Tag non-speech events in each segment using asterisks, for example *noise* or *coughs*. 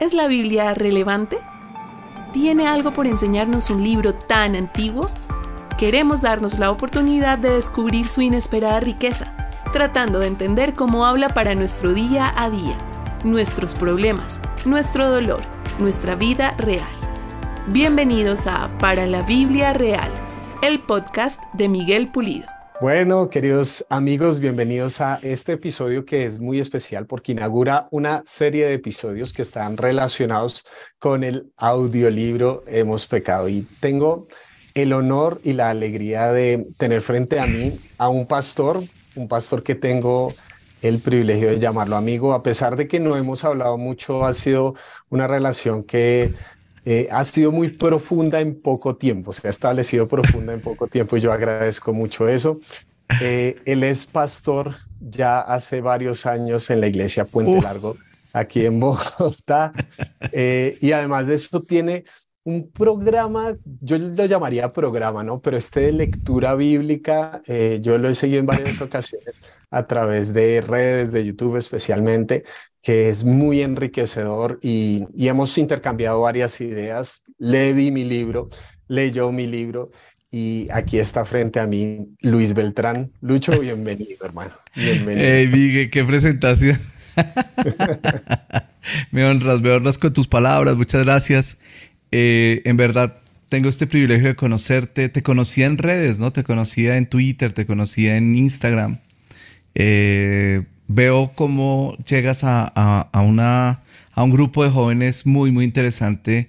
¿Es la Biblia relevante? ¿Tiene algo por enseñarnos un libro tan antiguo? Queremos darnos la oportunidad de descubrir su inesperada riqueza, tratando de entender cómo habla para nuestro día a día, nuestros problemas, nuestro dolor, nuestra vida real. Bienvenidos a Para la Biblia Real, el podcast de Miguel Pulido. Bueno, queridos amigos, bienvenidos a este episodio que es muy especial porque inaugura una serie de episodios que están relacionados con el audiolibro Hemos pecado. Y tengo el honor y la alegría de tener frente a mí a un pastor, un pastor que tengo el privilegio de llamarlo amigo, a pesar de que no hemos hablado mucho, ha sido una relación que eh, ha sido muy profunda en poco tiempo, se ha establecido profunda en poco tiempo y yo agradezco mucho eso. Eh, él es pastor ya hace varios años en la iglesia Puente Largo, aquí en Bogotá, eh, y además de eso tiene un programa, yo lo llamaría programa, ¿no? Pero este de lectura bíblica, yo lo he seguido en varias ocasiones a través de redes, de YouTube especialmente, que es muy enriquecedor y, hemos intercambiado varias ideas. Le di mi libro, leyó mi libro y aquí está frente a mí Luis Beltrán. Lucho, *laughs* bienvenido, hermano. Bienvenido. Hey, Miguel, qué presentación. *laughs* me honras, me honras con tus palabras. Muchas gracias. Eh, en verdad, tengo este privilegio de conocerte. Te conocía en redes, ¿no? Te conocía en Twitter, te conocía en Instagram. Eh, veo cómo llegas a, una, a un grupo de jóvenes muy, muy interesante.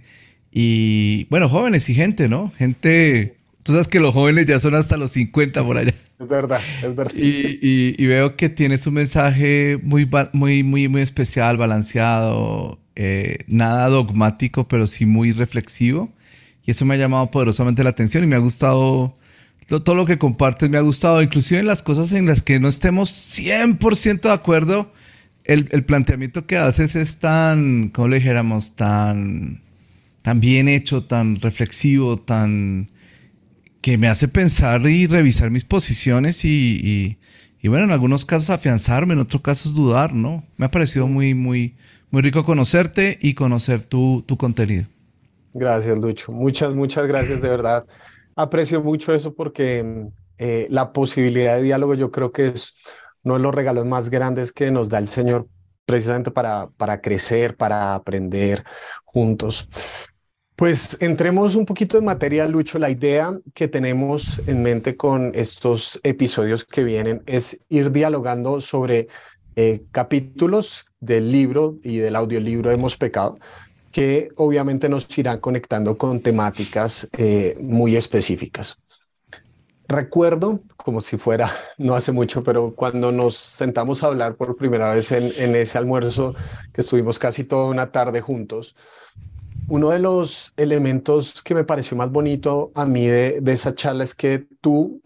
Y bueno, jóvenes y gente, ¿no? Gente, tú sabes que los jóvenes ya son hasta los 50 por allá. Es verdad, es verdad. Y, veo que tienes un mensaje muy, muy, muy, muy especial, balanceado, eh, nada dogmático, pero sí muy reflexivo. Y eso me ha llamado poderosamente la atención y me ha gustado todo lo que compartes me ha gustado, inclusive en las cosas en las que no estemos 100% de acuerdo, el, planteamiento que haces es tan, como le dijéramos, tan, tan bien hecho, tan reflexivo, tan que me hace pensar y revisar mis posiciones y, bueno, en algunos casos afianzarme, en otros casos dudar, ¿no? Me ha parecido muy, muy, muy rico conocerte y conocer tu, tu contenido. Gracias, Lucho. Muchas, muchas gracias de verdad aprecio mucho eso porque eh, la posibilidad de diálogo yo creo que es uno de los regalos más grandes que nos da el Señor precisamente para, para crecer, para aprender juntos. Pues entremos un poquito en materia, Lucho. La idea que tenemos en mente con estos episodios que vienen es ir dialogando sobre eh, capítulos del libro y del audiolibro Hemos Pecado, que obviamente nos irán conectando con temáticas eh, muy específicas. Recuerdo, como si fuera, *laughs* no hace mucho, pero cuando nos sentamos a hablar por primera vez en, ese almuerzo que estuvimos casi toda una tarde juntos, uno de los elementos que me pareció más bonito a mí de, de esa charla es que tú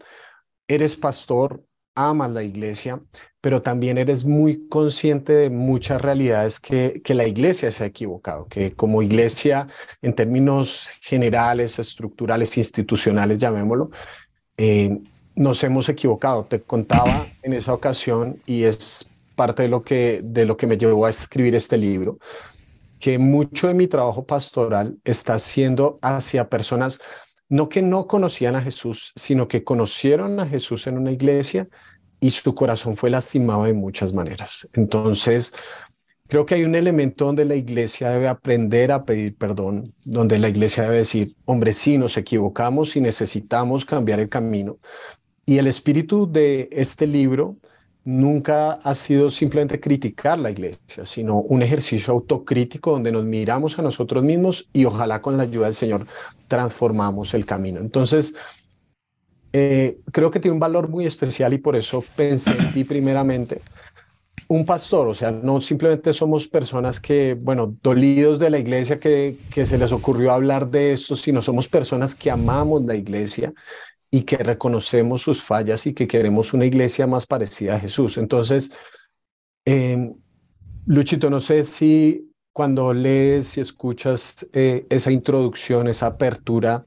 eres pastor, amas la iglesia, pero también eres muy consciente de muchas realidades que, que la iglesia se ha equivocado, que como iglesia, en términos generales, estructurales, institucionales, llamémoslo, eh, nos hemos equivocado. Te contaba *clears throat* en esa ocasión, y es parte de lo, que, de lo que me llevó a escribir este libro, que mucho de mi trabajo pastoral está siendo hacia personas no que no conocían a Jesús, sino que conocieron a Jesús en una iglesia y su corazón fue lastimado de muchas maneras. Entonces, creo que hay un elemento donde la iglesia debe aprender a pedir perdón, donde la iglesia debe decir, hombre, sí, nos equivocamos y necesitamos cambiar el camino. Y el espíritu de este libro nunca ha sido simplemente criticar la iglesia, sino un ejercicio autocrítico donde nos miramos a nosotros mismos y ojalá con la ayuda del Señor transformamos el camino. Entonces, eh, creo que tiene un valor muy especial y por eso pensé en ti primeramente. Un pastor, o sea, no simplemente somos personas que, bueno, dolidos de la iglesia que, que se les ocurrió hablar de esto, sino somos personas que amamos la iglesia y que reconocemos sus fallas y que queremos una iglesia más parecida a Jesús. Entonces, eh, Luchito, no sé si cuando lees y escuchas eh, esa introducción, esa apertura,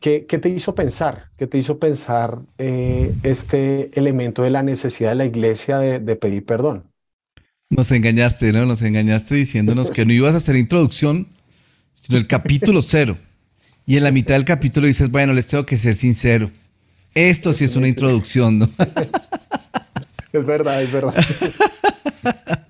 ¿Qué, te hizo pensar? ¿Qué te hizo pensar eh, este elemento de la necesidad de la iglesia de, pedir perdón? Nos engañaste, ¿no? Nos engañaste diciéndonos que no ibas a hacer introducción, sino el capítulo cero. Y en la mitad del capítulo dices, bueno, les tengo que ser sincero. Esto sí es una introducción, ¿no? *laughs* Es verdad, es verdad. *laughs*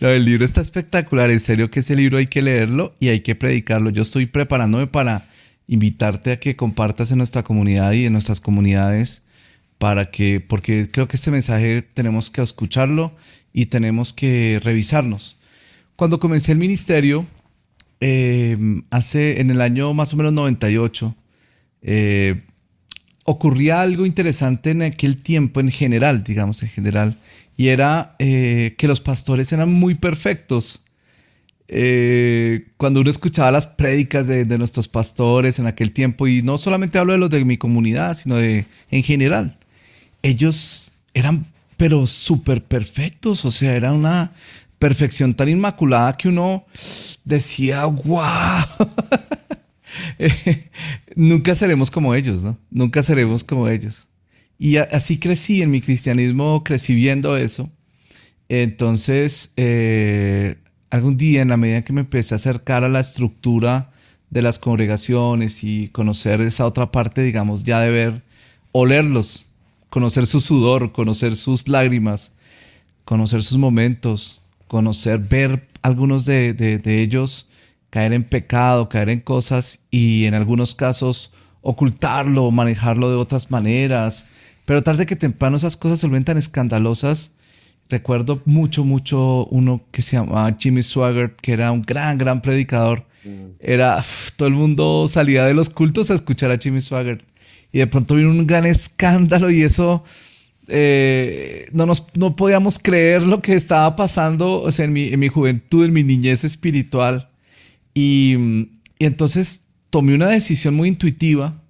No, el libro está espectacular. En serio que ese libro hay que leerlo y hay que predicarlo. Yo estoy preparándome para invitarte a que compartas en nuestra comunidad y en nuestras comunidades para que, porque creo que este mensaje tenemos que escucharlo y tenemos que revisarnos. Cuando comencé el ministerio, em, hace en el año más o menos 98, eh, ocurría algo interesante en aquel tiempo en general, digamos en general, y era eh, que los pastores eran muy perfectos. Eh, cuando uno escuchaba las prédicas de, nuestros pastores en aquel tiempo, y no solamente hablo de los de mi comunidad, sino de en general, ellos eran pero súper perfectos, o sea, era una perfección tan inmaculada que uno decía, wow. *laughs* nunca seremos como ellos, ¿no? Nunca seremos como ellos. Y así crecí en mi cristianismo, crecí viendo eso. Entonces, eh, algún día, en la medida que me empecé a acercar a la estructura de las congregaciones y conocer esa otra parte, digamos, ya de ver, olerlos, conocer su sudor, conocer sus lágrimas, conocer sus momentos, conocer, ver algunos de, de ellos caer en pecado, caer en cosas y en algunos casos ocultarlo, manejarlo de otras maneras. Pero tarde que temprano esas cosas se vuelven tan escandalosas. Recuerdo mucho, mucho uno que se llamaba Jimmy Swaggart, que era un gran, gran predicador. Mm. Era, todo el mundo salía de los cultos a escuchar a Jimmy Swaggart. Y de pronto vino un gran escándalo y eso eh, no, nos, no podíamos creer lo que estaba pasando o sea, en, mi, en mi juventud, en mi niñez espiritual. Y, entonces tomé una decisión muy intuitiva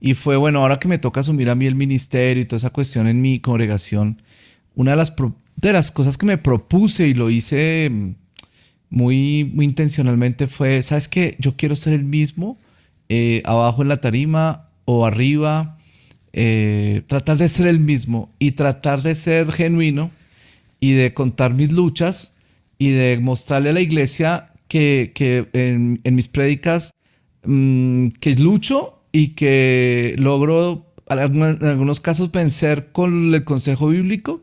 y fue, bueno, ahora que me toca asumir a mí el ministerio y toda esa cuestión en mi congregación, una de las, de las cosas que me propuse y lo hice muy, muy intencionalmente fue, ¿sabes qué? Yo quiero ser el mismo eh, abajo en la tarima o arriba, eh, tratar de ser el mismo y tratar de ser genuino y de contar mis luchas y de mostrarle a la iglesia que, en, mis prédicas mm, que lucho y que logro en algunos casos vencer con el consejo bíblico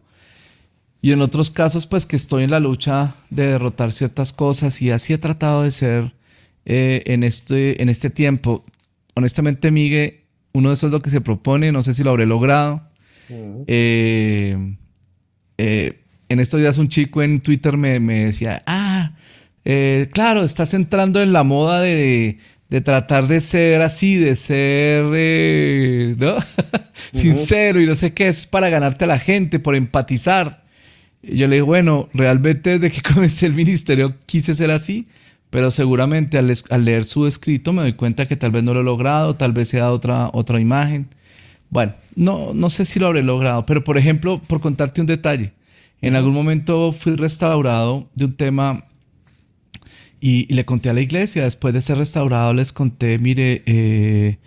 y en otros casos pues que estoy en la lucha de derrotar ciertas cosas y así he tratado de ser eh, en, este, en este tiempo. Honestamente, Miguel, uno de esos es lo que se propone, no sé si lo habré logrado. Eh, eh, en estos días un chico en Twitter me, me decía, ah, claro, estás entrando en la moda de, tratar de ser así, de ser, ¿no? *laughs* Sincero y no sé qué, es para ganarte a la gente, por empatizar. Yo le digo, bueno, realmente desde que *laughs* comencé el ministerio quise ser así, pero seguramente al, leer su escrito me doy cuenta que tal vez no lo he logrado, tal vez sea otra, otra imagen. Bueno, no, no sé si lo habré logrado, pero por ejemplo, por contarte un detalle, en algún momento fui restaurado de un tema y, le conté a la iglesia, después de ser restaurado, les conté, mire, eh,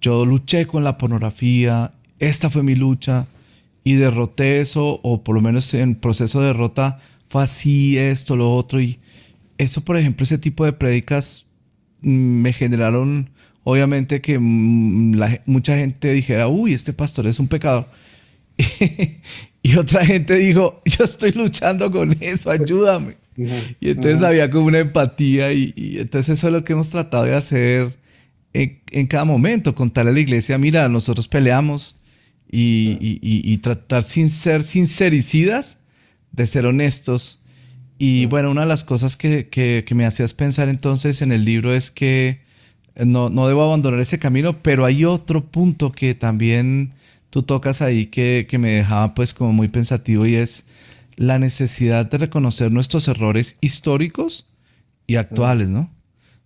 yo luché con la pornografía, esta fue mi lucha y derroté eso, o por lo menos en proceso de derrota fue así, esto, lo otro. Y eso, por ejemplo, ese tipo de prédicas mm, me generaron, obviamente, que mm, mucha gente dijera, uy, este pastor es un pecador. *laughs* y otra gente dijo, *laughs* yo estoy luchando con eso, ayúdame. Y entonces había como una empatía y, entonces eso es lo que hemos tratado de hacer en, cada momento, contarle a la iglesia, mira, nosotros peleamos y, tratar sin ser sincericidas, de ser honestos. Y bueno, una de las cosas que, me hacías pensar entonces en el libro es que no, no, debo abandonar ese camino, pero hay otro punto que también tú tocas ahí que, que me dejaba pues como muy pensativo y es la necesidad de reconocer nuestros errores históricos y actuales, ¿no?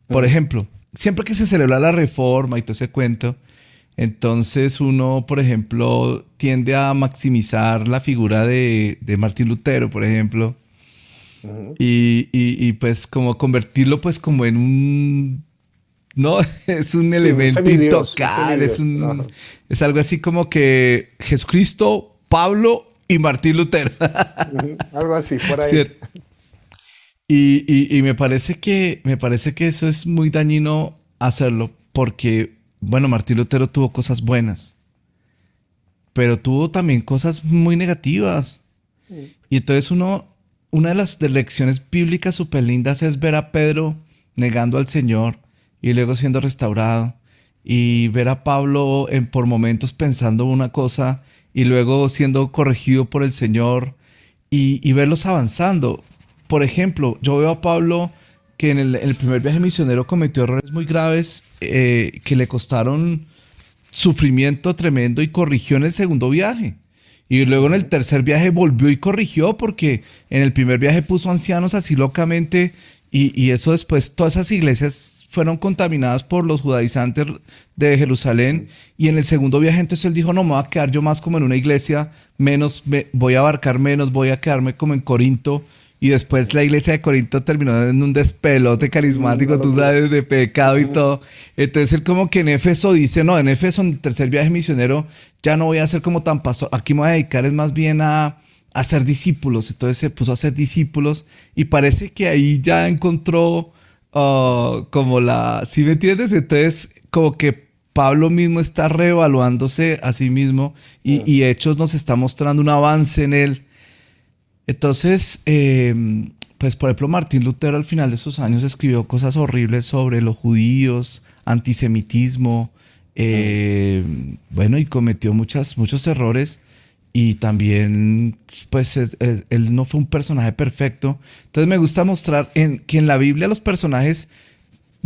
Por ejemplo, siempre que se celebra la reforma y todo ese cuento, entonces uno, por ejemplo, tiende a maximizar la figura de, Martín Lutero, por ejemplo, y, pues como convertirlo pues como en un... No, *laughs* es un elemento intocable, es, un, es algo así como que Jesucristo, Pablo y Martín Lutero. Algo así, por ahí. Y, me, parece que, me parece que eso es muy dañino hacerlo porque, bueno, Martín Lutero tuvo cosas buenas, pero tuvo también cosas muy negativas. Y entonces uno, una de las lecciones bíblicas súper lindas es ver a Pedro negando al Señor y luego siendo restaurado y ver a Pablo en, por momentos pensando una cosa y luego siendo corregido por el Señor y, verlos avanzando. Por ejemplo, yo veo a Pablo que en el, primer viaje misionero cometió errores muy graves eh, que le costaron sufrimiento tremendo y corrigió en el segundo viaje. Y luego en el tercer viaje volvió y corrigió porque en el primer viaje puso ancianos así locamente y, eso después todas esas iglesias fueron contaminadas por los judaizantes de Jerusalén y en el segundo viaje entonces él dijo, no, me voy a quedar yo más como en una iglesia, menos, voy a abarcar menos, voy a quedarme como en Corinto y después la iglesia de Corinto terminó en un despelote carismático, tú sabes, de pecado y todo. Entonces él como que en Éfeso dice, no, en Éfeso, en el tercer viaje misionero, ya no voy a ser como tan pastor, aquí me voy a dedicar es más bien a, a ser discípulos. Entonces se puso a ser discípulos y parece que ahí ya encontró como la, si me entiendes? Entonces, como que Pablo mismo está reevaluándose a sí mismo y, Hechos nos está mostrando un avance en él. Entonces, em, pues por ejemplo, Martín Lutero al final de sus años escribió cosas horribles sobre los judíos, antisemitismo, em, bueno, y cometió muchas, muchos errores y también, pues, él no fue un personaje perfecto. Entonces me gusta mostrar en, que en la Biblia los personajes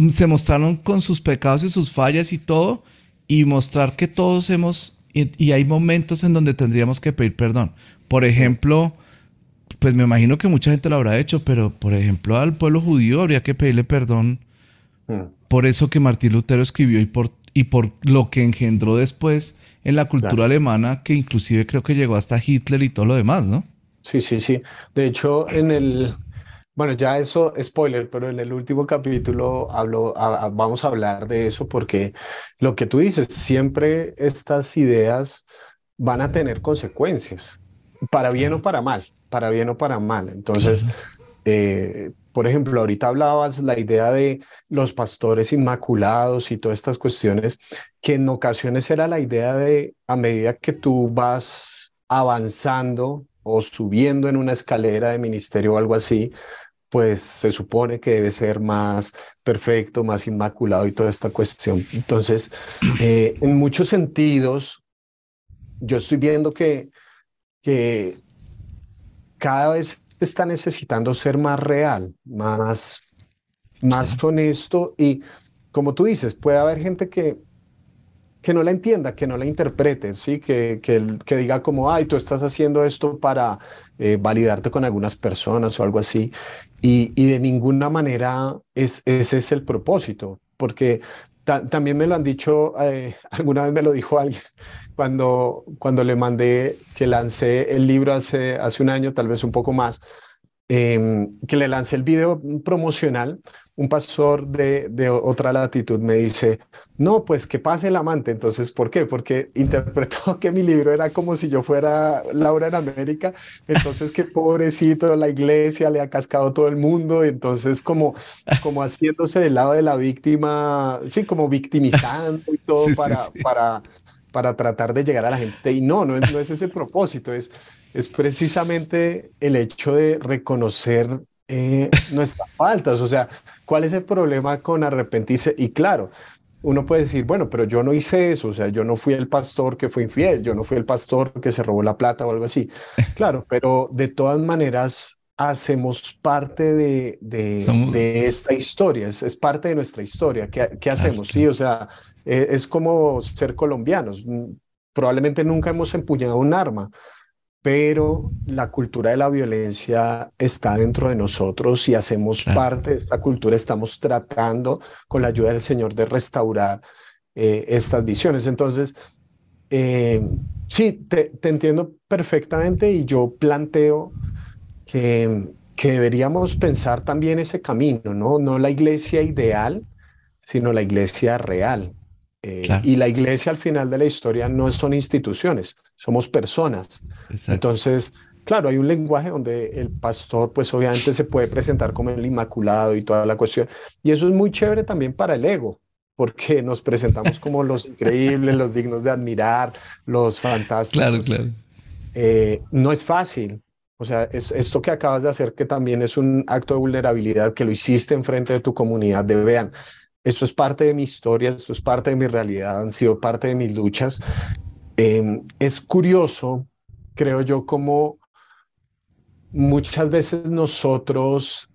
se mostraron con sus pecados y sus fallas y todo, y mostrar que todos hemos, y, hay momentos en donde tendríamos que pedir perdón. Por ejemplo, pues me imagino que mucha gente lo habrá hecho, pero por ejemplo al pueblo judío habría que pedirle perdón mm. por eso que Martín Lutero escribió y por, y por lo que engendró después en la cultura alemana que inclusive creo que llegó hasta Hitler y todo lo demás, ¿no? Sí, sí, sí. De hecho, en el, bueno, ya eso, spoiler, pero en el último capítulo hablo, vamos a hablar de eso porque lo que tú dices, siempre estas ideas van a tener consecuencias, para bien o para mal, para bien o para mal. Entonces, eh, por ejemplo, ahorita hablabas la idea de los pastores inmaculados y todas estas cuestiones, que en ocasiones era la idea de a medida que tú vas avanzando o subiendo en una escalera de ministerio o algo así, pues se supone que debe ser más perfecto, más inmaculado y toda esta cuestión. Entonces, eh, en muchos sentidos, yo estoy viendo que, que cada vez está necesitando ser más real, más, más honesto y como tú dices, puede haber gente que, que no la entienda, que no la interprete, ¿sí? que, que, que diga como, ay, tú estás haciendo esto para eh, validarte con algunas personas o algo así. Y, y de ninguna manera es, ese es el propósito, porque también me lo han dicho, eh, *laughs* alguna vez me lo dijo alguien, cuando, cuando le mandé que lancé el libro hace, hace un año, tal vez un poco más, em, que le lancé el video promocional, un pastor de, de, otra latitud me dice, no, pues que pase el amante. Entonces, ¿por qué? Porque interpretó *laughs* que mi libro era como si yo fuera Laura en América. Entonces, que pobrecito, la iglesia le ha cascado todo el mundo. Entonces, como, como haciéndose del lado de la víctima, sí, como victimizando y *laughs* todo para, para para tratar de llegar a la gente. Y no, no es, no es ese propósito, es, es precisamente el hecho de reconocer eh, nuestras faltas. O sea, ¿cuál es el problema con arrepentirse? Y claro, uno puede decir, bueno, pero yo no hice eso, o sea, yo no fui el pastor que fue infiel, yo no fui el pastor que se robó la plata o algo así. *laughs* Claro, pero de todas maneras hacemos parte de, de, esta historia, es, es, parte de nuestra historia. ¿Qué, qué hacemos? Sí, o sea, eh, es como ser colombianos. Probablemente nunca hemos empuñado un arma, pero la cultura de la violencia está dentro de nosotros y hacemos parte de esta cultura. Estamos tratando, con la ayuda del Señor, de restaurar eh, estas visiones. Entonces, eh, sí, te, te, entiendo perfectamente y yo planteo que, que deberíamos pensar también ese camino, ¿no? No la iglesia ideal, sino la iglesia real. Eh, y la iglesia al final de la historia no son instituciones, somos personas. Entonces, claro, hay un lenguaje donde el pastor, pues obviamente se puede presentar como el inmaculado y toda la cuestión. Y eso es muy chévere también para el ego, porque *laughs* nos presentamos como los increíbles, los dignos de admirar, los fantásticos. Claro, claro. Eh, no es fácil. O sea, es, esto que acabas de hacer, que también es un acto de vulnerabilidad, que lo hiciste en frente de tu comunidad, de vean, esto es parte de mi historia, esto es parte de mi realidad, han sido parte de mis luchas. Em, es curioso, creo yo, como muchas veces nosotros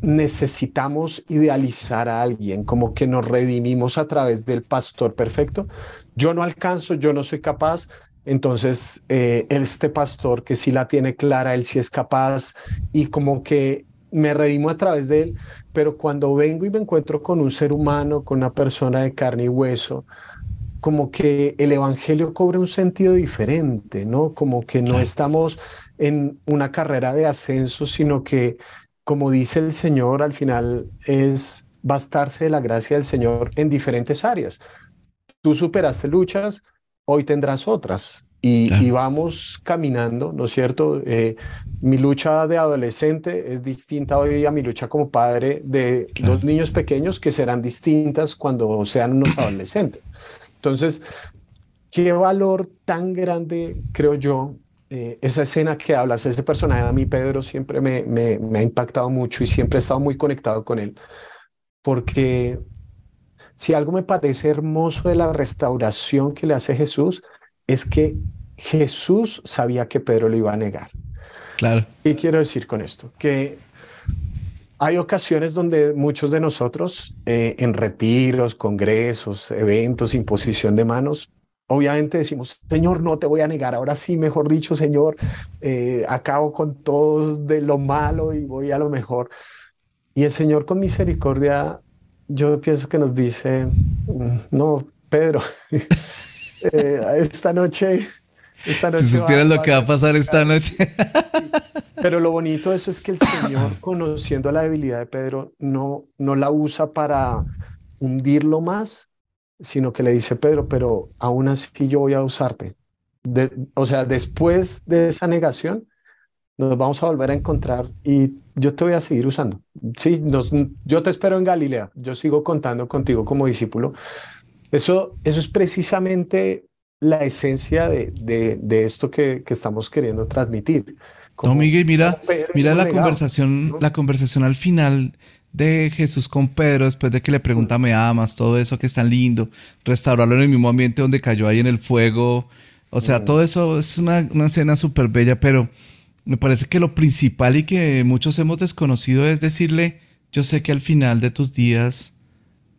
necesitamos idealizar a alguien, como que nos redimimos a través del pastor perfecto. Yo no alcanzo, yo no soy capaz, entonces eh, este pastor que sí la tiene clara, él sí es capaz y como que me redimo a través de él, pero cuando vengo y me encuentro con un ser humano, con una persona de carne y hueso, como que el Evangelio cobra un sentido diferente, ¿no? Como que no estamos en una carrera de ascenso, sino que, como dice el Señor, al final es bastarse de la gracia del Señor en diferentes áreas. Tú superaste luchas, hoy tendrás otras. Y, vamos caminando, ¿no es cierto? Eh, mi lucha de adolescente es distinta hoy a mi lucha como padre de dos niños pequeños que serán distintas cuando sean unos *clears throat* adolescentes. Entonces, qué valor tan grande, creo yo, eh, esa escena que hablas, ese personaje a mí, Pedro, siempre me, me, me ha impactado mucho y siempre he estado muy conectado con él, porque si algo me parece hermoso de la restauración que le hace Jesús, es que Jesús sabía que Pedro lo iba a negar. Claro. ¿Y quiero decir con esto? Que hay ocasiones donde muchos de nosotros, eh, en retiros, congresos, eventos, imposición de manos, obviamente decimos, Señor, no te voy a negar, ahora sí, mejor dicho, Señor, eh, acabo con todos de lo malo y voy a lo mejor. Y el Señor con misericordia, yo pienso que nos dice, mm, no, Pedro, *laughs* eh, esta noche... Esta noche si supieran lo que va a pasar esta noche. Pero lo bonito de eso es que el Señor, *coughs* conociendo la debilidad de Pedro, no, no la usa para hundirlo más, sino que le dice, Pedro, pero aún así yo voy a usarte. o sea, después de esa negación, nos vamos a volver a encontrar y yo te voy a seguir usando. Sí, nos, yo te espero en Galilea, yo sigo contando contigo como discípulo. Eso, eso es precisamente la esencia de, de, de esto que, que estamos queriendo transmitir. No, Miguel, mira, mira la conversación, la conversación al final de Jesús con Pedro, después de que le pregunta, ¿me amas? Todo eso que es tan lindo, restaurarlo en el mismo ambiente donde cayó ahí en el fuego. O sea, todo eso es una, una escena súper bella, pero me parece que lo principal y que muchos hemos desconocido es decirle, yo sé que al final de tus días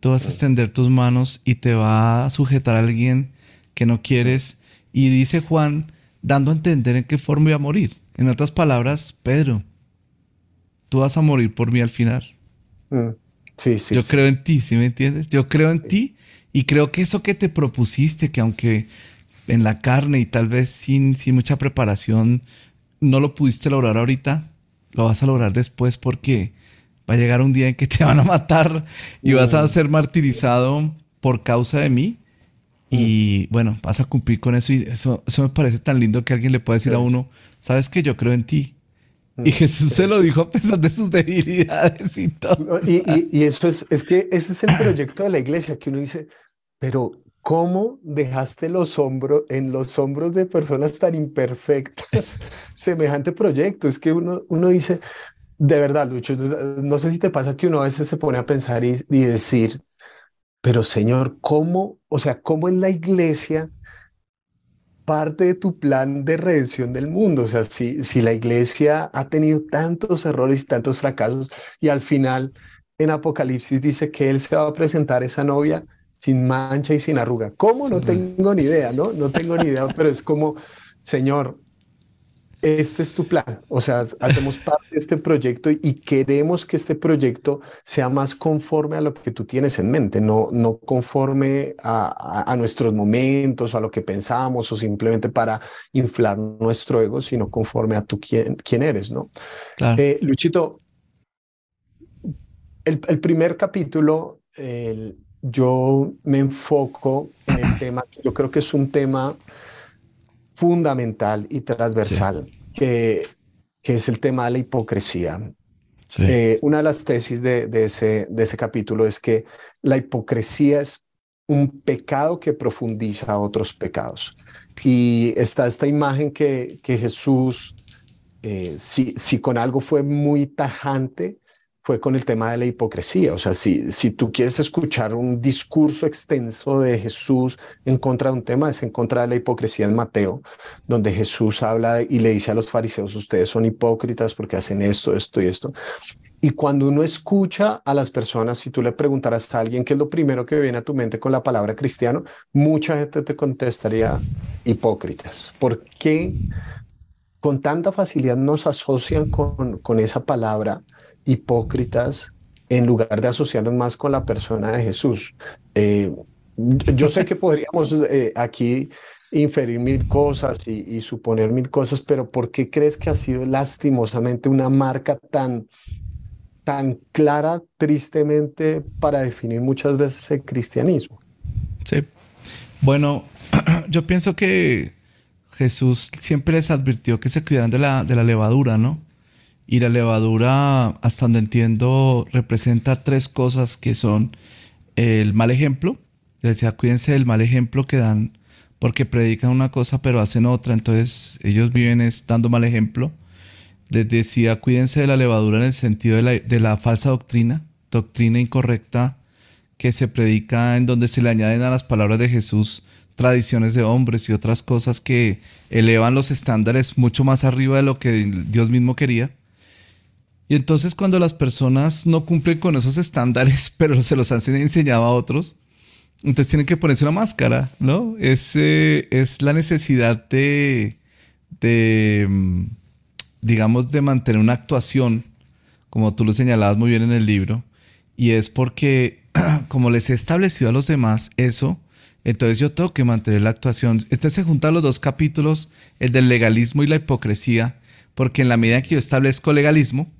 tú vas a extender tus manos y te va a sujetar a alguien que no quieres. Y dice Juan, dando a entender en qué forma iba a morir. En otras palabras, Pedro, tú vas a morir por mí al final. Mm, sí, sí. Yo creo en ti, ¿sí me entiendes? Yo creo en ti y creo que eso que te propusiste, que aunque en la carne y tal vez sin, sin mucha preparación no lo pudiste lograr ahorita, lo vas a lograr después porque va a llegar un día en que te *laughs* van a matar y vas a mm. ser martirizado por causa de mí. Y mm. bueno, vas a cumplir con eso y eso, eso me parece tan lindo que alguien le pueda decir a uno, sabes que yo creo en ti. Y mm. Jesús se lo dijo a pesar de sus debilidades y todo. Y, eso es, es que ese es el proyecto de la iglesia, que uno dice, pero ¿cómo dejaste los hombros, en los hombros de personas tan imperfectas *laughs* semejante proyecto? Es que uno, uno dice, de verdad, Lucho, no sé si te pasa que uno a veces se pone a pensar y, y decir, pero Señor, ¿cómo, o sea, cómo en la iglesia parte de tu plan de redención del mundo. O sea, si, si la iglesia ha tenido tantos errores y tantos fracasos y al final en Apocalipsis dice que él se va a presentar esa novia sin mancha y sin arruga. ¿Cómo? No tengo ni idea, ¿no? No tengo ni idea, pero es como, Señor, este es tu plan. O sea, hacemos parte de este proyecto y queremos que este proyecto sea más conforme a lo que tú tienes en mente, no, no conforme a, nuestros momentos, a lo que pensamos o simplemente para inflar nuestro ego, sino conforme a tú quién, quién eres, ¿no? Eh, Luchito, el, primer capítulo, yo me enfoco en el tema, yo creo que es un tema fundamental y transversal. que, que es el tema de la hipocresía. Eh, una de las tesis de, de, ese, de ese capítulo es que la hipocresía es un pecado que profundiza otros pecados. Y está esta imagen que, que Jesús, eh, si, si con algo fue muy tajante, fue con el tema de la hipocresía. O sea, si, si tú quieres escuchar un discurso extenso de Jesús en contra de un tema, es en contra de la hipocresía en Mateo, donde Jesús habla y le dice a los fariseos, ustedes son hipócritas porque hacen esto, esto y esto. Y cuando uno escucha a las personas, si tú le preguntaras a alguien qué es lo primero que viene a tu mente con la palabra cristiano, mucha gente te contestaría hipócritas. ¿Por qué con tanta facilidad nos asocian con, con esa palabra hipócritas en lugar de asociarnos más con la persona de Jesús? Eh, yo sé que podríamos eh, aquí inferir mil cosas y, y, suponer mil cosas, pero ¿por qué crees que ha sido lastimosamente una marca tan tan clara, tristemente, para definir muchas veces el cristianismo. Sí. Bueno, *clears throat* yo pienso que Jesús siempre les advirtió que se cuidaran de la, de la levadura, ¿no? Y la levadura, hasta donde entiendo, representa tres cosas que son el mal ejemplo. Les decía, cuídense del mal ejemplo que dan porque predican una cosa pero hacen otra. Entonces ellos viven dando mal ejemplo les decía, cuídense de la levadura en el sentido de la, falsa doctrina, doctrina incorrecta que se predica en donde se le añaden a las palabras de Jesús tradiciones de hombres y otras cosas que elevan los estándares mucho más arriba de lo que Dios mismo quería. Y entonces cuando las personas no cumplen con esos estándares, *laughs* pero se los han enseñado a otros, entonces tienen que ponerse una máscara, ¿no? Es, eh, es la necesidad de, de mm, digamos, de mantener una actuación, como tú lo señalabas muy bien en el libro, y es porque *clears throat* como les he establecido a los demás eso, entonces yo tengo que mantener la actuación. Entonces se juntan los dos capítulos, el del legalismo y la hipocresía, porque en la medida en que yo establezco legalismo,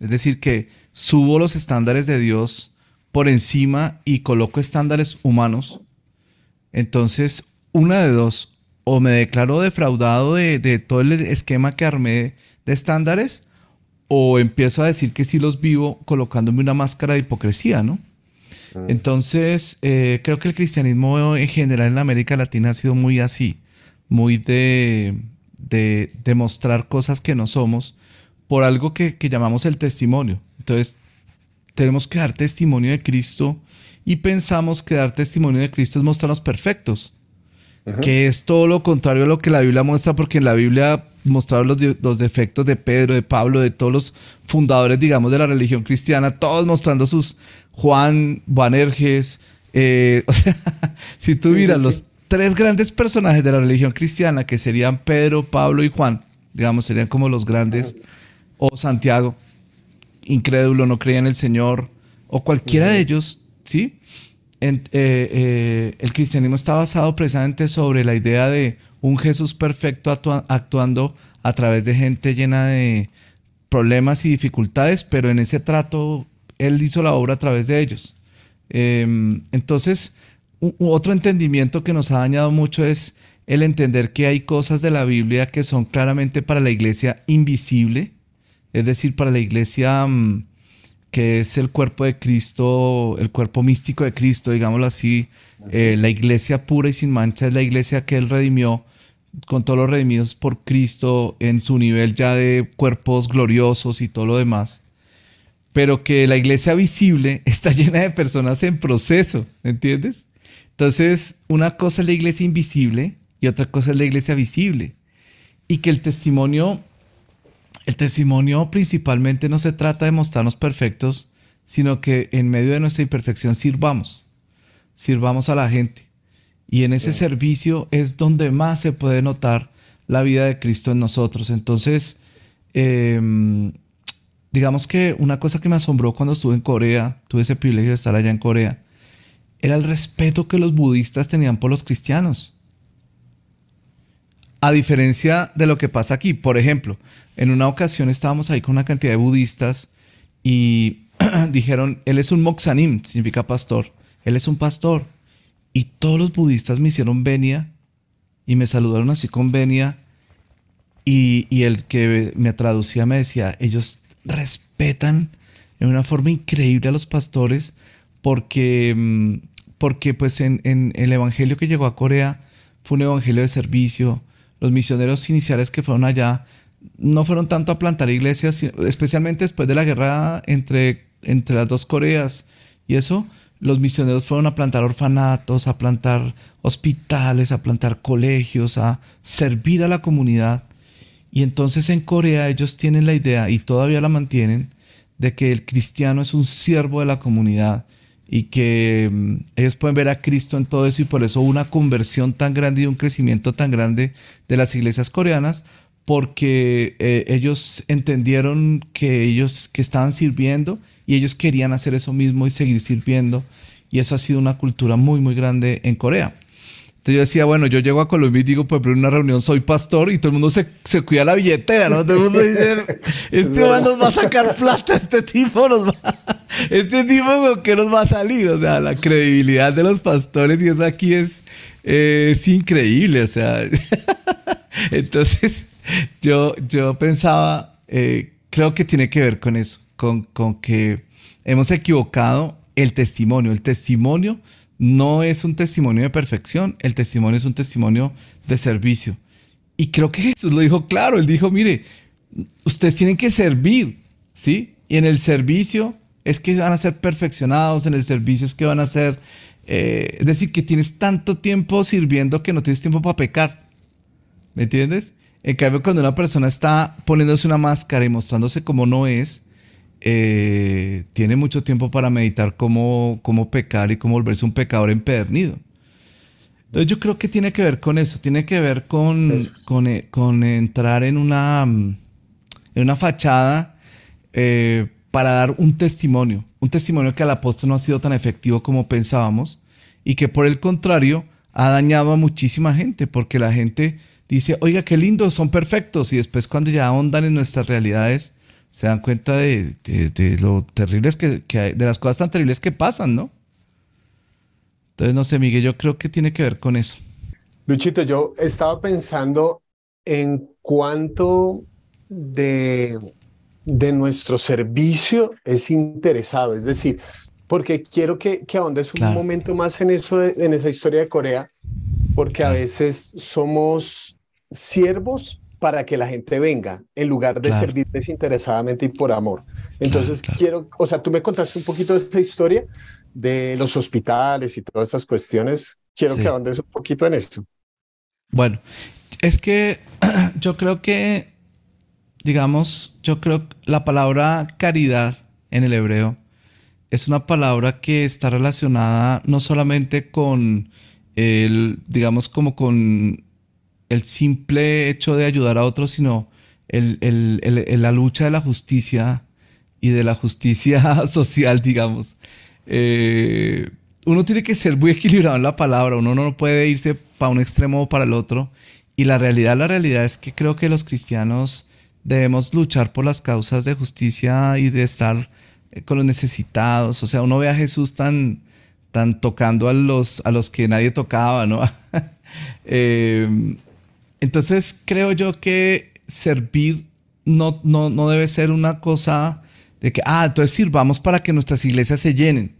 es decir, que subo los estándares de Dios por encima y coloco estándares humanos, entonces una de dos, o me declaro defraudado de, de todo el esquema que armé de estándares o empiezo a decir que sí los vivo colocándome una máscara de hipocresía, ¿no? Mm. Entonces, eh, creo que el cristianismo en general en América Latina ha sido muy así, muy de, de, demostrar cosas que no somos por algo que, que llamamos el testimonio. Entonces, tenemos que dar testimonio de Cristo y pensamos que dar testimonio de Cristo es mostrarnos perfectos, que es todo lo contrario a lo que la Biblia muestra, porque en la Biblia mostraron los, defectos de Pedro, de Pablo, de todos los fundadores, digamos, de la religión cristiana, todos mostrando sus Juan, Boanerges. Eh, *laughs* o sea, si tú miras los tres grandes personajes de la religión cristiana, que serían Pedro, Pablo y Juan, digamos, serían como los grandes, o Santiago, incrédulo, no creía en el Señor, o cualquiera de ellos, ¿sí? Eh, eh, el cristianismo está basado precisamente sobre la idea de un Jesús perfecto actuando a través de gente llena de problemas y dificultades, pero en ese trato Él hizo la obra a través de ellos. Em, entonces, otro entendimiento que nos ha dañado mucho es el entender que hay cosas de la Biblia que son claramente para la iglesia invisible, es decir, para la iglesia mm, que es el cuerpo de Cristo, el cuerpo místico de Cristo, digámoslo así, eh, la iglesia pura y sin mancha es la iglesia que Él redimió con todos los redimidos por Cristo en su nivel ya de cuerpos gloriosos y todo lo demás, pero que la iglesia visible *laughs* está llena de personas en proceso, ¿entiendes? Entonces, una cosa es la iglesia invisible y otra cosa es la iglesia visible. Y que el testimonio, el testimonio principalmente no se trata de mostrarnos perfectos, sino que en medio de nuestra imperfección sirvamos, sirvamos a la gente. Y en ese servicio es donde más se puede notar la vida de Cristo en nosotros. Entonces, em, digamos que una cosa que me asombró cuando estuve en Corea, tuve ese privilegio de estar allá en Corea, era el respeto que los budistas tenían por los cristianos. A diferencia de lo que pasa aquí, por ejemplo, en una ocasión estábamos ahí con una cantidad de budistas y *clears throat* dijeron, él es un moxanim, significa pastor, él es un pastor. Y todos los budistas me hicieron venia y me saludaron así con venia. Y, y el que me traducía me decía, ellos respetan en una forma increíble a los pastores porque, mm, porque pues en, en, el evangelio que llegó a Corea fue un evangelio de servicio. Los misioneros iniciales que fueron allá no fueron tanto a plantar iglesias, especialmente después de la guerra entre, entre las dos Coreas y eso, los misioneros fueron a plantar orfanatos, a plantar hospitales, a plantar colegios, a servir a la comunidad. Y entonces en Corea ellos tienen la idea, y todavía la mantienen, de que el cristiano es un siervo de la comunidad y que mm, ellos pueden ver a Cristo en todo eso y por eso una conversión tan grande y un crecimiento tan grande de las iglesias coreanas, porque eh, ellos entendieron que ellos que estaban sirviendo y ellos querían hacer eso mismo y seguir sirviendo y eso ha sido una cultura muy muy grande en Corea. Entonces yo decía, bueno, yo llego a Colombia y digo, pues en una reunión soy pastor y todo el mundo se, se cuida la billetera, ¿no? Todo el mundo dice, *laughs* este nos va a sacar plata, este tipo nos va, *laughs* este tipo que nos va a salir, o sea, la credibilidad de los pastores y eso aquí es, es increíble, o sea, *laughs* entonces yo, yo pensaba, eh, creo que tiene que ver con eso, con, con que hemos equivocado el testimonio, el testimonio no es un testimonio de perfección, el testimonio es un testimonio de servicio. Y creo que Jesús lo dijo claro, él dijo, mire, ustedes tienen que servir, ¿sí? Y en el servicio es que van a ser perfeccionados, en el servicio es que van a ser, eh, es decir, que tienes tanto tiempo sirviendo que no tienes tiempo para pecar, ¿me entiendes? En cambio, cuando una persona está poniéndose una máscara y mostrándose como no es, eh, tiene mucho tiempo para meditar cómo, cómo pecar y cómo volverse un pecador empedernido. Entonces yo creo que tiene que ver con eso, tiene que ver con, con, eh, con, entrar en una, en una fachada eh, para dar un testimonio, un testimonio que al apóstol no ha sido tan efectivo como pensábamos y que por el contrario ha dañado a muchísima gente porque la gente dice, oiga, qué lindo, son perfectos y después cuando ya ahondan en nuestras realidades, se dan cuenta de, lo terribles que, hay, de las cosas tan terribles que pasan, ¿no? Entonces, no sé, Miguel, yo creo que tiene que ver con eso. Luchito, yo estaba pensando en cuánto de, de nuestro servicio es interesado, es decir, porque quiero que, que ahondes un momento más en eso, en esa historia de Corea, porque a veces somos siervos para que la gente venga, en lugar de servir desinteresadamente y por amor. Entonces, quiero, o sea, tú me contaste un poquito de esta historia de los hospitales y todas estas cuestiones. Quiero que abandes un poquito en eso. Bueno, es que *clears throat* yo creo que, digamos, yo creo que la palabra caridad en el hebreo es una palabra que está relacionada no solamente con el, digamos, como con el simple hecho de ayudar a otros, sino la lucha de la justicia y de la justicia *laughs* social, digamos. Eh, uno tiene que ser muy equilibrado en la palabra, uno no puede irse para un extremo o para el otro. Y la realidad, la realidad es que creo que los cristianos debemos luchar por las causas de justicia y de estar eh, con los necesitados. O sea, uno ve a Jesús tan, tan tocando a los, a los que nadie tocaba, ¿no? *laughs* eh, entonces creo yo que servir no, no, debe ser una cosa de que, ah, entonces sirvamos para que nuestras iglesias se llenen.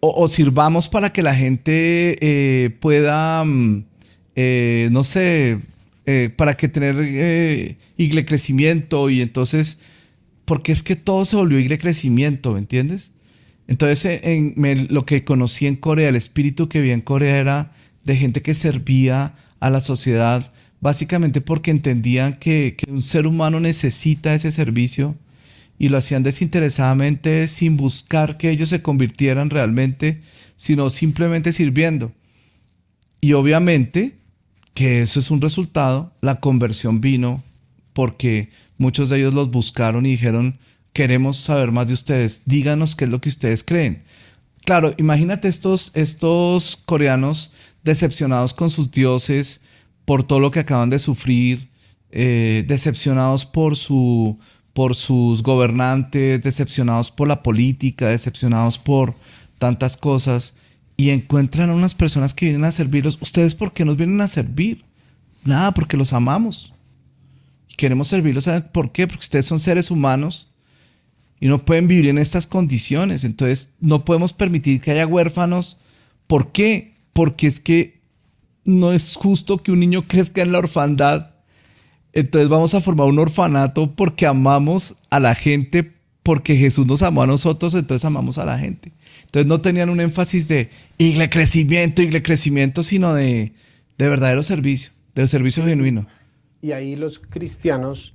O, sirvamos para que la gente eh, pueda, mm, eh, no sé, eh, para que tener iglesia crecimiento y entonces, porque es que todo se volvió iglesia crecimiento, ¿me entiendes? Entonces, en, lo que conocí en Corea, el espíritu que vi en Corea era de gente que servía a la sociedad, básicamente porque entendían que, un ser humano necesita ese servicio y lo hacían desinteresadamente sin buscar que ellos se convirtieran realmente, sino simplemente sirviendo. Y obviamente que eso es un resultado, la conversión vino porque muchos de ellos los buscaron y dijeron, queremos saber más de ustedes, díganos qué es lo que ustedes creen. Claro, imagínate estos, estos coreanos decepcionados con sus dioses, por todo lo que acaban de sufrir, eh, decepcionados por, su, por sus gobernantes, decepcionados por la política, decepcionados por tantas cosas, y encuentran unas personas que vienen a servirlos. ¿Ustedes por qué nos vienen a servir? Nada, porque los amamos. queremos servirlos. ¿Saben por qué? Porque ustedes son seres humanos y no pueden vivir en estas condiciones. Entonces, no podemos permitir que haya huérfanos. ¿Por qué? Porque es que no es justo que un niño crezca en la orfandad. Entonces vamos a formar un orfanato porque amamos a la gente, porque Jesús nos amó a nosotros, entonces amamos a la gente. Entonces no tenían un énfasis de igle crecimiento, igle crecimiento, sino de, de verdadero servicio, de servicio genuino. Y ahí los cristianos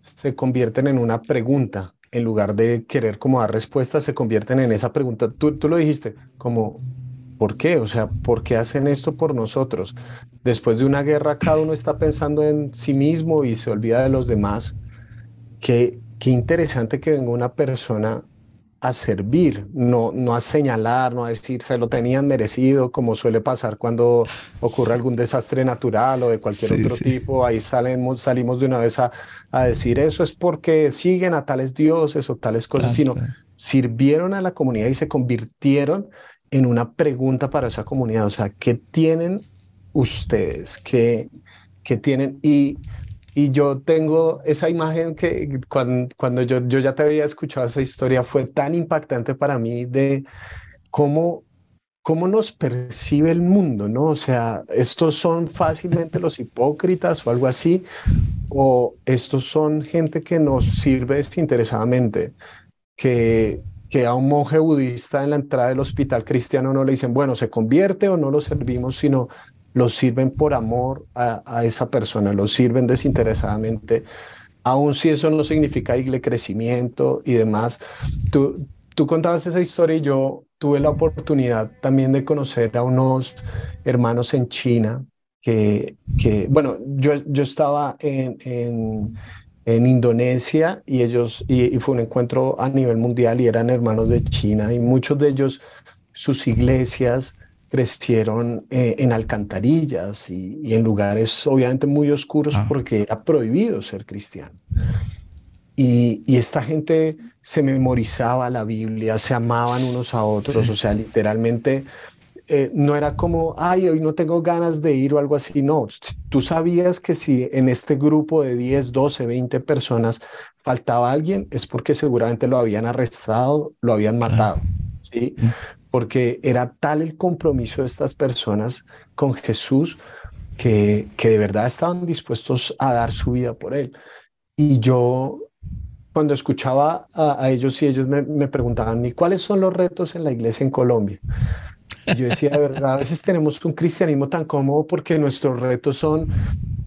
se convierten en una pregunta, en lugar de querer como dar respuestas, se convierten en esa pregunta. Tú, tú lo dijiste, como, ¿por qué? O sea, ¿por qué hacen esto por nosotros? Después de una guerra, cada uno está pensando en sí mismo y se olvida de los demás. Qué, qué interesante que venga una persona a servir, no, no a señalar, no a decir se lo tenían merecido, como suele pasar cuando ocurre algún desastre natural o de cualquier otro tipo. Ahí salimos, salimos de una vez a, a, decir eso es porque siguen a tales dioses o tales cosas, sino sirvieron a la comunidad y se convirtieron en una pregunta para esa comunidad. O sea, ¿qué tienen ustedes? ¿Qué, qué tienen? Y y yo tengo esa imagen que cuando, cuando yo, yo ya te había escuchado esa historia, fue tan impactante para mí de cómo, cómo nos percibe el mundo, ¿no? O sea, estos son fácilmente los hipócritas o algo así, o estos son gente que nos sirve desinteresadamente, que, que a un monje budista en la entrada del hospital cristiano no le dicen, bueno, se convierte o no lo servimos, sino lo sirven por amor a, esa persona, lo sirven desinteresadamente, aun si eso no significa crecimiento y demás. Tú, tú contabas esa historia y yo tuve la oportunidad también de conocer a unos hermanos en China que, que bueno, yo, yo estaba en, en Indonesia y ellos, y, y, fue un encuentro a nivel mundial y eran hermanos de China y muchos de ellos, sus iglesias, crecieron eh, en alcantarillas y, en lugares obviamente muy oscuros ah. porque era prohibido ser cristiano. Y, esta gente se memorizaba la Biblia, se amaban unos a otros, o sea, literalmente eh, no era como, ay, hoy no tengo ganas de ir o algo así, no, tú sabías que si en este grupo de 10, 12, 20 personas faltaba alguien, es porque seguramente lo habían arrestado, lo habían matado. ¿sí? Mm porque era tal el compromiso de estas personas con Jesús que, que de verdad estaban dispuestos a dar su vida por él. Y yo, cuando escuchaba a, ellos y ellos me, me, preguntaban, ¿y cuáles son los retos en la iglesia en Colombia? Y yo decía, de verdad, a veces tenemos un cristianismo tan cómodo porque nuestros retos son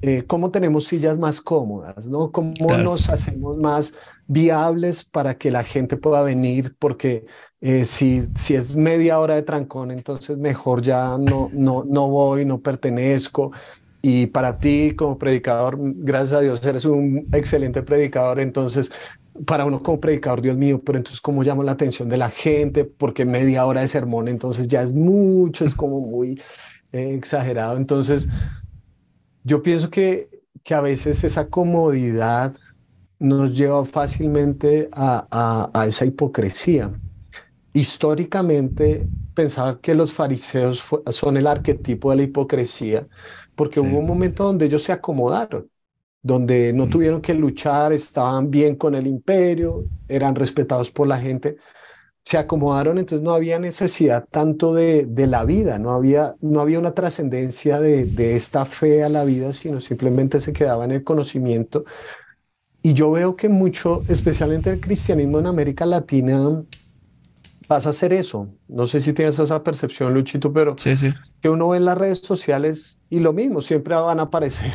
eh, cómo tenemos sillas más cómodas, ¿no? Cómo nos hacemos más viables para que la gente pueda venir, porque eh, si, si es media hora de trancón, entonces mejor ya no, no, no voy, no pertenezco. Y para ti como predicador, gracias a Dios, eres un excelente predicador, entonces para uno como predicador, Dios mío, pero entonces cómo llamo la atención de la gente, porque media hora de sermón, entonces ya es mucho, es como muy eh, exagerado. Entonces, yo pienso que, que a veces esa comodidad nos lleva fácilmente a, a, esa hipocresía. Históricamente pensaba que los fariseos son el arquetipo de la hipocresía, porque hubo un momento donde ellos se acomodaron, donde no mm. tuvieron que luchar, estaban bien con el imperio, eran respetados por la gente, se acomodaron, entonces no había necesidad tanto de, de la vida, no había, no había una trascendencia de, de, esta fe a la vida, sino simplemente se quedaba en el conocimiento. Y yo veo que mucho, especialmente el cristianismo en América Latina, pasa a ser eso. No sé si tienes esa percepción, Luchito, pero sí, sí. que uno ve en las redes sociales y lo mismo, siempre van a aparecer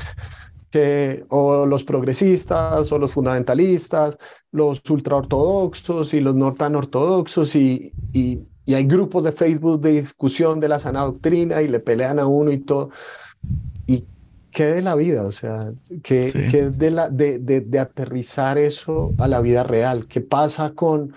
que o los progresistas o los fundamentalistas, los ultraortodoxos y los no tan ortodoxos y, y, hay grupos de Facebook de discusión de la sana doctrina y le pelean a uno y todo. ¿Y qué de la vida? O sea, ¿qué, ¿qué de, la, de, de, de aterrizar eso a la vida real? ¿Qué pasa con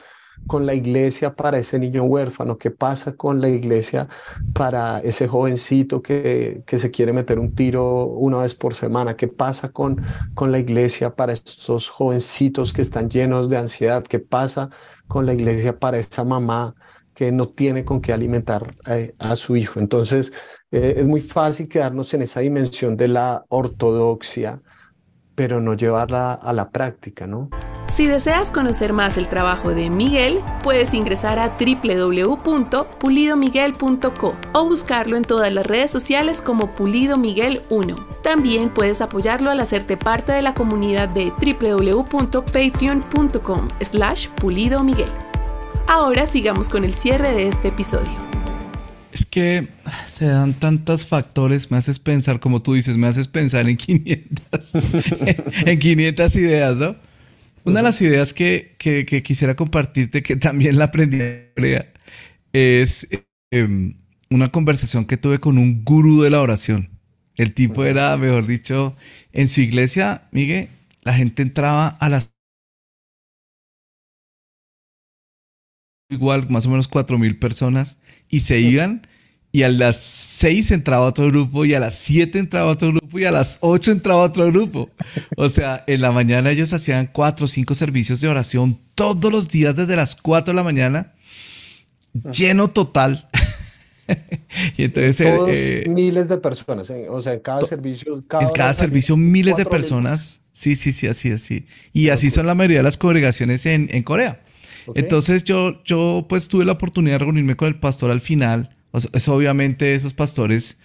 con la iglesia para ese niño huérfano? ¿Qué pasa con la iglesia para ese jovencito que, que se quiere meter un tiro una vez por semana? ¿Qué pasa con, con la iglesia para estos jovencitos que están llenos de ansiedad? ¿Qué pasa con la iglesia para esa mamá que no tiene con qué alimentar eh, a su hijo? Entonces, eh, es muy fácil quedarnos en esa dimensión de la ortodoxia pero no llevarla a la práctica, ¿no? Si deseas conocer más el trabajo de Miguel, puedes ingresar a www.pulidomiguel.co o buscarlo en todas las redes sociales como Pulido Miguel 1. También puedes apoyarlo al hacerte parte de la comunidad de www.patreon.com slash Pulido Miguel. Ahora sigamos con el cierre de este episodio. Es que se dan tantos factores, me haces pensar, como tú dices, me haces pensar en 500, *laughs* en 500 ideas, ¿no? Una de las ideas que, quisiera compartirte, que también la aprendí es em, una conversación que tuve con un gurú de la oración. El tipo era, mejor dicho, en su iglesia, Miguel, la gente entraba a las igual más o menos cuatro mil personas y se iban y a las 6 entraba otro grupo y a las 7 entraba otro grupo y a las 8 entraba otro grupo. O sea, en la mañana ellos hacían 4 o 5 servicios de oración todos los días desde las 4 de la mañana, lleno total. *laughs* y entonces... Eh, miles de personas, eh, o sea, en cada servicio... Cada en cada servicio miles de personas. Sí, sí, sí, así, así. Y así son la mayoría de las congregaciones en, en Corea. Entonces yo, yo pues tuve la oportunidad de reunirme con el pastor al final es obviamente esos pastores,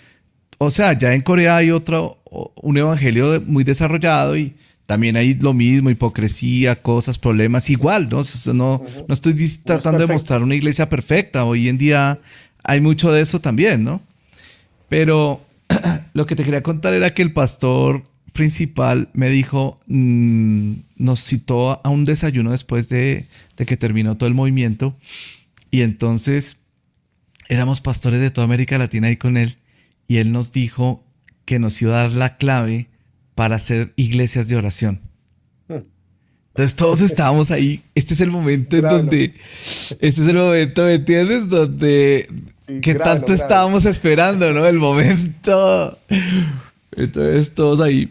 o sea, ya en Corea hay otro, un evangelio muy desarrollado y también hay lo mismo, hipocresía, cosas, problemas, igual, ¿no? no, no estoy tratando de mostrar una iglesia perfecta, hoy en día hay mucho de eso también, ¿no? Pero *clears throat* lo que te quería contar era que el pastor principal me dijo, mm, nos citó a un desayuno después de, de que terminó todo el movimiento y entonces éramos pastores de toda América Latina ahí con él y él nos dijo que nos iba a dar la clave para hacer iglesias de oración. Entonces todos estábamos ahí. Este es el momento en donde, este es el momento, ¿me entiendes? Donde, que tanto estábamos esperando, ¿no? El momento. Entonces todos ahí.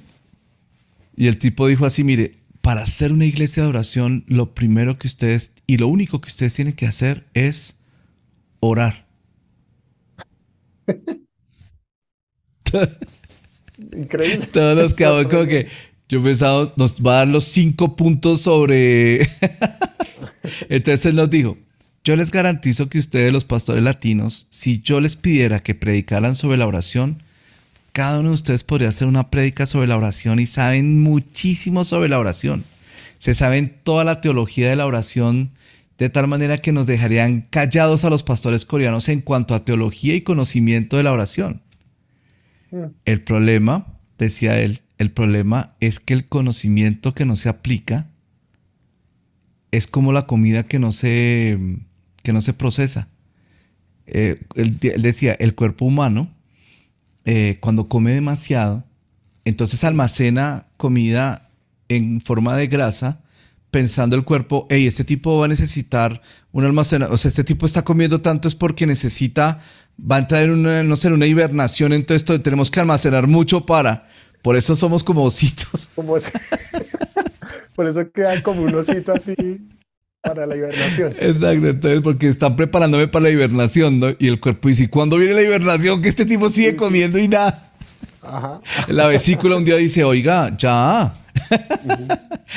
Y el tipo dijo así, mire, para hacer una iglesia de oración, lo primero que ustedes, y lo único que ustedes tienen que hacer es orar. *laughs* Increíble. Todos nos quedamos como que yo pensaba, nos va a dar los cinco puntos sobre. *laughs* Entonces él nos dijo: Yo les garantizo que ustedes, los pastores latinos, si yo les pidiera que predicaran sobre la oración, cada uno de ustedes podría hacer una prédica sobre la oración y saben muchísimo sobre la oración. Se saben toda la teología de la oración de tal manera que nos dejarían callados a los pastores coreanos en cuanto a teología y conocimiento de la oración. Hmm. El problema, decía él, el problema es que el conocimiento que no se aplica es como la comida que no se, que no se procesa. Eh, él, decía, el cuerpo humano, eh, cuando come demasiado, entonces almacena comida en forma de grasa pensando el cuerpo, hey, este tipo va a necesitar un almacenamiento, o sea, este tipo está comiendo tanto es porque necesita, va a entrar en una, no sé, una hibernación, entonces tenemos que almacenar mucho para, por eso somos como ositos. *laughs* *laughs* por eso quedan como un osito así para la hibernación. Exacto, entonces porque están preparándome para la hibernación, ¿no? Y el cuerpo dice, ¿cuándo viene la hibernación? Que este tipo sigue comiendo y nada. Ajá. La vesícula un día dice, oiga, ya,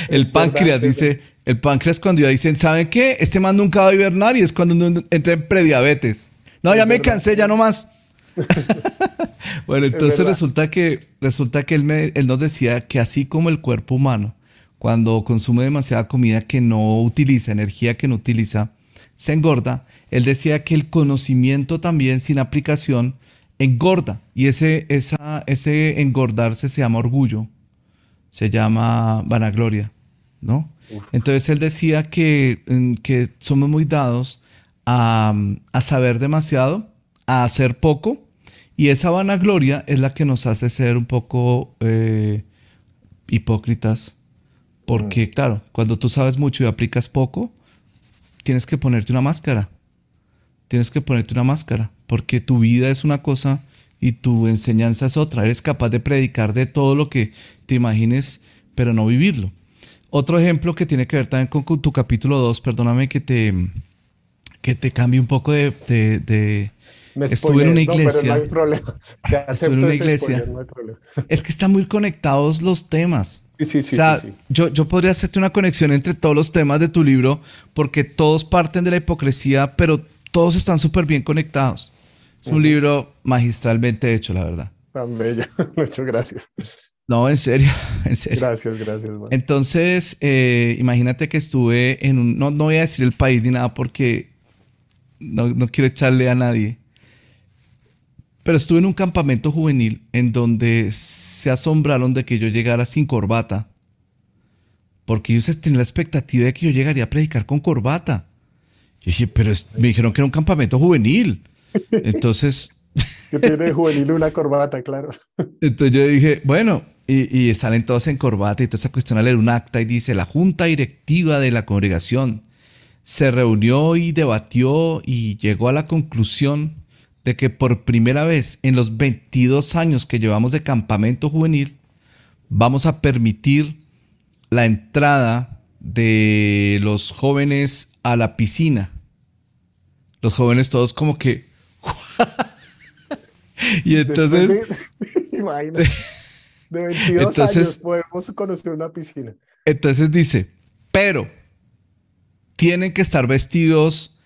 el páncreas dice, el páncreas cuando ya dicen, ¿saben qué? Este man nunca va a hibernar y es cuando uno entra en prediabetes. No, ya me cansé, ya no más. *laughs* bueno, entonces resulta que, resulta que él, me, él nos decía que así como el cuerpo humano, cuando consume demasiada comida que no utiliza, energía que no utiliza, se engorda, él decía que el conocimiento también sin aplicación engorda. Y ese, esa, ese engordarse se llama orgullo se llama vanagloria, ¿no? Entonces él decía que, mm, que somos muy dados a, saber demasiado, a hacer poco, y esa vanagloria es la que nos hace ser un poco eh, hipócritas, porque mm. claro, cuando tú sabes mucho y aplicas poco, tienes que ponerte una máscara, tienes que ponerte una máscara, porque tu vida es una cosa y tu enseñanza es otra. Eres capaz de predicar de todo lo que te imagines, pero no vivirlo. Otro ejemplo que tiene que ver también con, tu capítulo 2, perdóname que te, que te cambie un poco de... de, estuve en una iglesia. No, hay problema. estuve en una iglesia. Es que están muy conectados los temas. Sí, sí, sí. O sea, Yo, yo podría hacerte una conexión entre todos los temas de tu libro porque todos parten de la hipocresía, pero todos están súper bien conectados. Es un libro magistralmente hecho, la verdad. Tan bello. *laughs* Muchas gracias. No, en serio, *laughs* en serio. Gracias, gracias. Entonces, eh, imagínate que estuve en un, no, no voy a decir el país ni nada porque no, no quiero echarle a nadie, pero estuve en un campamento juvenil en donde se asombraron de que yo llegara sin corbata. Porque ellos tenían la expectativa de que yo llegaría a predicar con corbata. Yo dije, pero me dijeron que era un campamento juvenil. Entonces... que tiene juvenil una corbata, claro. Entonces yo dije, bueno, y, y, salen todos en corbata y toda esa cuestión a leer un acta y dice, la junta directiva de la congregación se reunió y debatió y llegó a la conclusión de que por primera vez en los 22 años que llevamos de campamento juvenil, vamos a permitir la entrada de los jóvenes a la piscina. Los jóvenes todos como que... *laughs* y entonces... De, *laughs* *laughs* de 22 años podemos conocer una piscina. Entonces dice, pero tienen que estar vestidos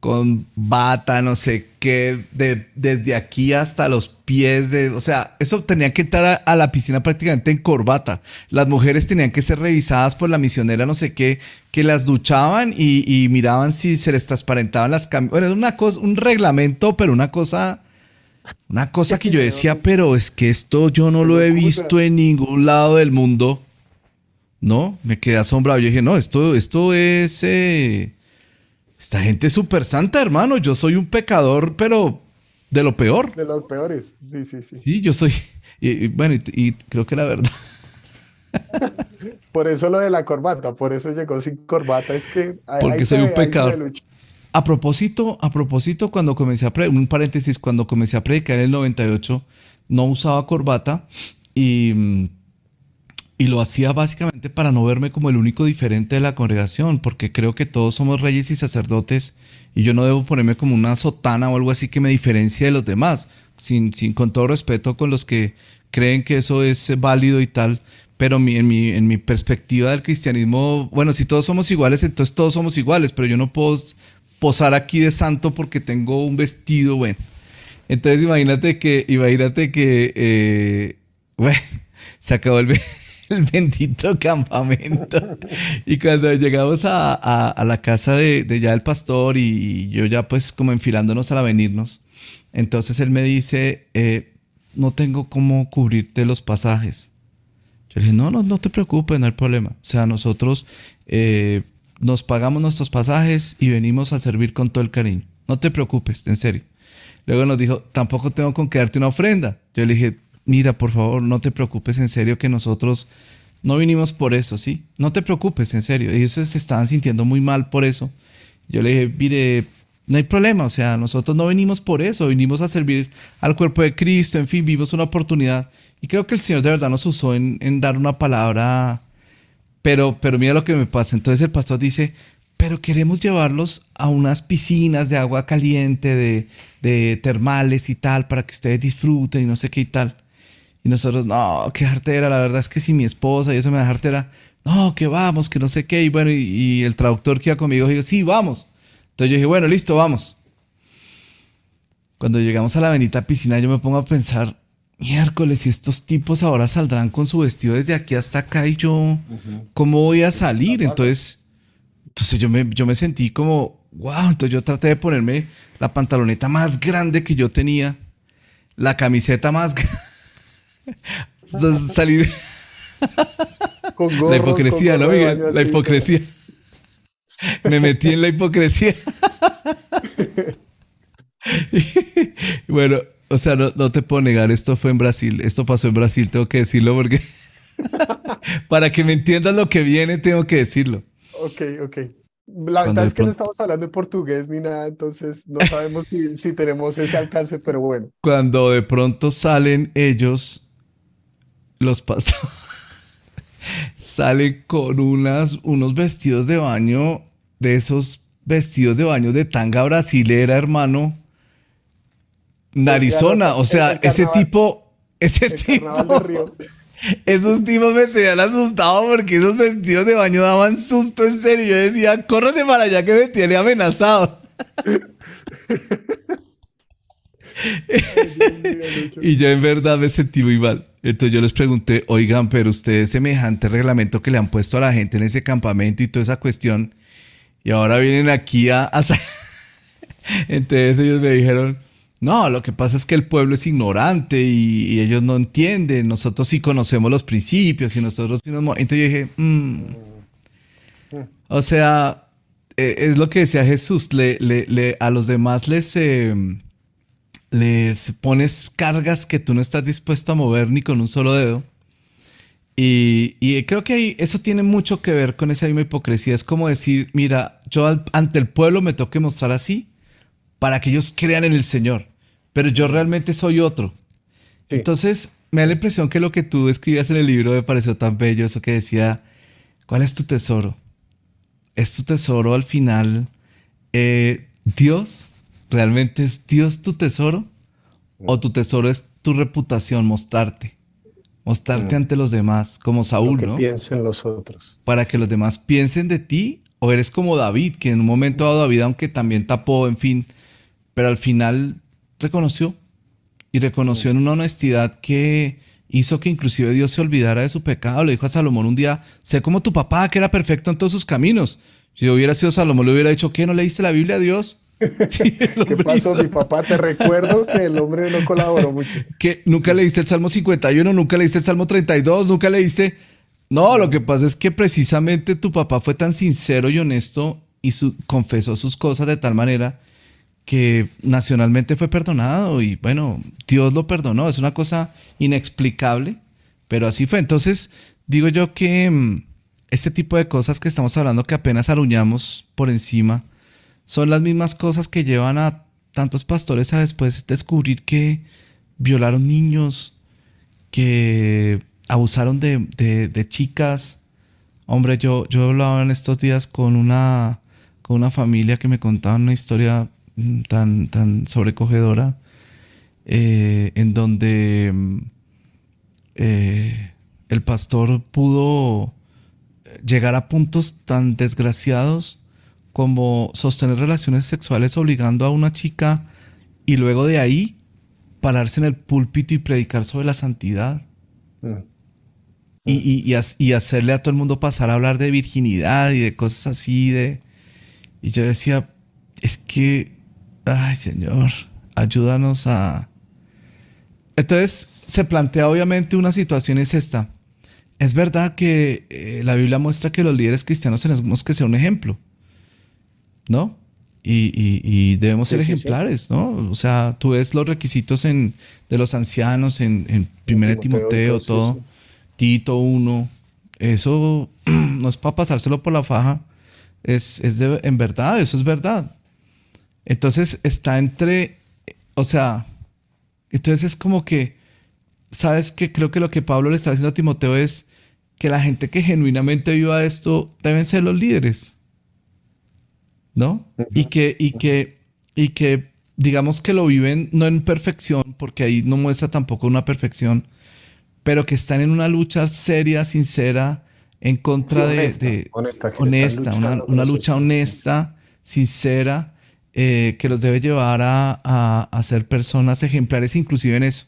con bata, no sé qué, de, desde aquí hasta los pies de, o sea, eso tenían que entrar a, la piscina prácticamente en corbata. Las mujeres tenían que ser revisadas por la misionera, no sé qué, que las duchaban y, miraban si se les transparentaban las camisas. Bueno, era una cosa, un reglamento, pero una cosa, una cosa que yo decía, pero es que esto yo no lo he visto en ningún lado del mundo. ¿No? Me quedé asombrado. Yo dije, no, esto, esto es... Eh, esta gente es súper santa, hermano. Yo soy un pecador, pero de lo peor. De los peores. Sí, sí, sí. Sí, yo soy. Y, bueno, y, creo que la verdad. *laughs* por eso lo de la corbata, por eso llegó sin corbata. Es que. Porque soy un pecador. A propósito, a propósito, cuando comencé a predicar, un paréntesis, cuando comencé a predicar en el 98, no usaba corbata y mm, y lo hacía básicamente para no verme como el único diferente de la congregación, porque creo que todos somos reyes y sacerdotes y yo no debo ponerme como una sotana o algo así que me diferencie de los demás, sin, sin con todo respeto con los que creen que eso es válido y tal, pero mi, en, mi, en mi perspectiva del cristianismo, bueno, si todos somos iguales, entonces todos somos iguales, pero yo no puedo posar aquí de santo porque tengo un vestido, bueno. Entonces imagínate que, imagínate que, eh, *laughs* bueno, se acabó el... el *laughs* bendito campamento. Y cuando llegamos a, la casa de, ya el pastor y, yo ya pues como enfilándonos a venirnos, entonces él me dice, eh, no tengo cómo cubrirte los pasajes. Yo le dije, no, no, no te preocupes, no hay problema. O sea, nosotros eh, nos pagamos nuestros pasajes y venimos a servir con todo el cariño. No te preocupes, en serio. Luego nos dijo, tampoco tengo con qué darte una ofrenda. Yo le dije, mira, por favor, no te preocupes, en serio, que nosotros no vinimos por eso, ¿sí? No te preocupes, en serio. Ellos se estaban sintiendo muy mal por eso. Yo le dije, mire, no hay problema, o sea, nosotros no venimos por eso, vinimos a servir al cuerpo de Cristo, en fin, vimos una oportunidad. Y creo que el Señor de verdad nos usó en, dar una palabra, pero, pero mira lo que me pasa. Entonces el pastor dice, pero queremos llevarlos a unas piscinas de agua caliente, de, de termales y tal, para que ustedes disfruten y no sé qué y tal. Y nosotros, no, qué jartera, la verdad es que si mi esposa y eso me da jartera, no, que vamos, que no sé qué. Y bueno, y, el traductor que iba conmigo dijo, sí, vamos. Entonces yo dije, bueno, listo, vamos. Cuando llegamos a la bendita piscina, yo me pongo a pensar, miércoles, y estos tipos ahora saldrán con su vestido desde aquí hasta acá y yo, ¿cómo voy a salir? Entonces, entonces yo me, yo me sentí como, wow, entonces yo traté de ponerme la pantaloneta más grande que yo tenía, la camiseta más *laughs* grande salir. la hipocresía, ¿no, Miguel? La hipocresía. Me metí en la hipocresía. *laughs* bueno, o sea, no, te puedo negar, esto fue en Brasil, esto pasó en Brasil, tengo que decirlo porque *laughs* para que me entiendas lo que viene, tengo que decirlo. Ok, ok. La verdad es que no estamos hablando en portugués ni nada, entonces no sabemos si, si tenemos ese alcance, pero bueno. Cuando de pronto salen ellos los pastores *laughs* salen con unas, unos vestidos de baño, de esos vestidos de baño de tanga brasilera, hermano. Narizona, o sea, ese tipo, ese tipo, *laughs* Esos tipos me tenían asustado porque esos vestidos de baño daban susto en serio. Yo decía, córrese para allá que me tiene amenazado. *laughs* *laughs* y yo en verdad me sentí muy mal. Entonces yo les pregunté, oigan, pero ustedes semejante reglamento que le han puesto a la gente en ese campamento y toda esa cuestión, y ahora vienen aquí a... *laughs* Entonces ellos me dijeron, no, lo que pasa es que el pueblo es ignorante y, ellos no entienden. Nosotros sí conocemos los principios y nosotros sí nos... Entonces yo dije, mm". o sea, e, es lo que decía Jesús, le, le, a los demás les, eh, les pones cargas que tú no estás dispuesto a mover ni con un solo dedo. Y, y, creo que eso tiene mucho que ver con esa misma hipocresía. Es como decir, mira, yo ante el pueblo me tengo que mostrar así para que ellos crean en el Señor pero yo realmente soy otro. Entonces, me da la impresión que lo que tú escribías en el libro me pareció tan bello, eso que decía, ¿cuál es tu tesoro? ¿Es tu tesoro al final eh, Dios? ¿Realmente es Dios tu tesoro? ¿O tu tesoro es tu reputación, mostrarte? Mostrarte ante los demás, como Saúl, que ¿no? piensen los otros. Para que los demás piensen de ti, o eres como David, que en un momento dado David, aunque también tapó, en fin, pero al final reconoció y reconoció en una honestidad que hizo que inclusive Dios se olvidara de su pecado. Le dijo a Salomón un día, sé como tu papá, que era perfecto en todos sus caminos. Si hubiera sido Salomón, le hubiera dicho, ¿qué? ¿No leíste la Biblia a Dios? *laughs* ¿Qué pasó, mi papá? Te recuerdo que el hombre no colaboró mucho. Que nunca leíste el Salmo 51, nunca leíste el Salmo 32, nunca leíste... No, lo que pasa es que precisamente tu papá fue tan sincero y honesto y confesó sus cosas de tal manera que nacionalmente fue perdonado y bueno, Dios lo perdonó, es una cosa inexplicable, pero así fue. Entonces, digo yo que mm, este tipo de cosas que estamos hablando que apenas aruñamos por encima, son las mismas cosas que llevan a tantos pastores a después descubrir que violaron niños, que abusaron de, chicas. Hombre, yo, yo hablaba en estos días con una, con una familia que me contaba una historia tan, tan sobrecogedora, eh, en donde eh, el pastor pudo llegar a puntos tan desgraciados como sostener relaciones sexuales obligando a una chica y luego de ahí pararse en el púlpito y predicar sobre la santidad. Mm. Y, y, hacerle a todo el mundo pasar a hablar de virginidad y de cosas así. De... Y yo decía, es que Ay, Señor, ayúdanos a... Entonces se plantea obviamente una situación es esta. Es verdad que eh, la Biblia muestra que los líderes cristianos tenemos que ser un ejemplo, ¿no? Y, debemos ser ejemplares, ¿no? O sea, tú ves los requisitos en, de los ancianos en, en 1 Timoteo, todo, Tito 1, eso *clears throat* no es para pasárselo por la faja, es, es de, en verdad, eso es verdad. Entonces está entre, o sea, entonces es como que, ¿sabes que Creo que lo que Pablo le está diciendo a Timoteo es que la gente que genuinamente viva esto deben ser los líderes. ¿No? Y que, y que, y que, digamos que lo viven no en perfección, porque ahí no muestra tampoco una perfección, pero que están en una lucha seria, sincera, en contra de, honesta, una, lucha honesta, sincera, eh, que los debe llevar a, ser personas ejemplares inclusive en eso.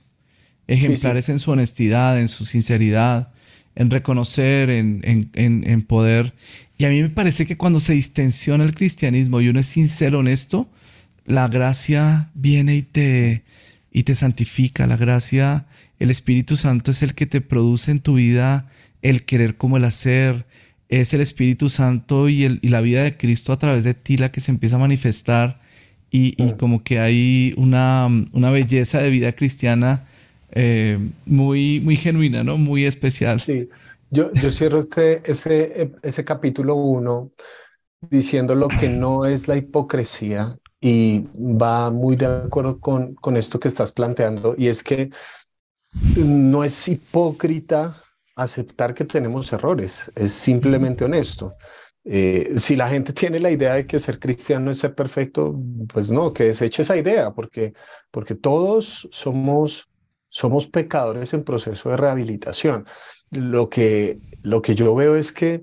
Ejemplares en su honestidad, en su sinceridad, en reconocer, en, poder. Y a mí me parece que cuando se distensiona el cristianismo y uno es sincero, honesto, la gracia viene y te, y te santifica. La gracia, el Espíritu Santo es el que te produce en tu vida el querer como el hacer, es el Espíritu Santo y, el, y, la vida de Cristo a través de ti la que se empieza a manifestar y, y como que hay una, una, belleza de vida cristiana eh, muy, muy genuina, ¿no? Muy especial. Sí, yo, yo cierro este, ese, ese capítulo 1 diciendo lo que no es la hipocresía y va muy de acuerdo con, con esto que estás planteando y es que no es hipócrita aceptar que tenemos errores, es simplemente honesto. Eh, si la gente tiene la idea de que ser cristiano es ser perfecto, pues no, que deseche esa idea, porque, porque todos somos somos pecadores en proceso de rehabilitación. Lo que, lo que yo veo es que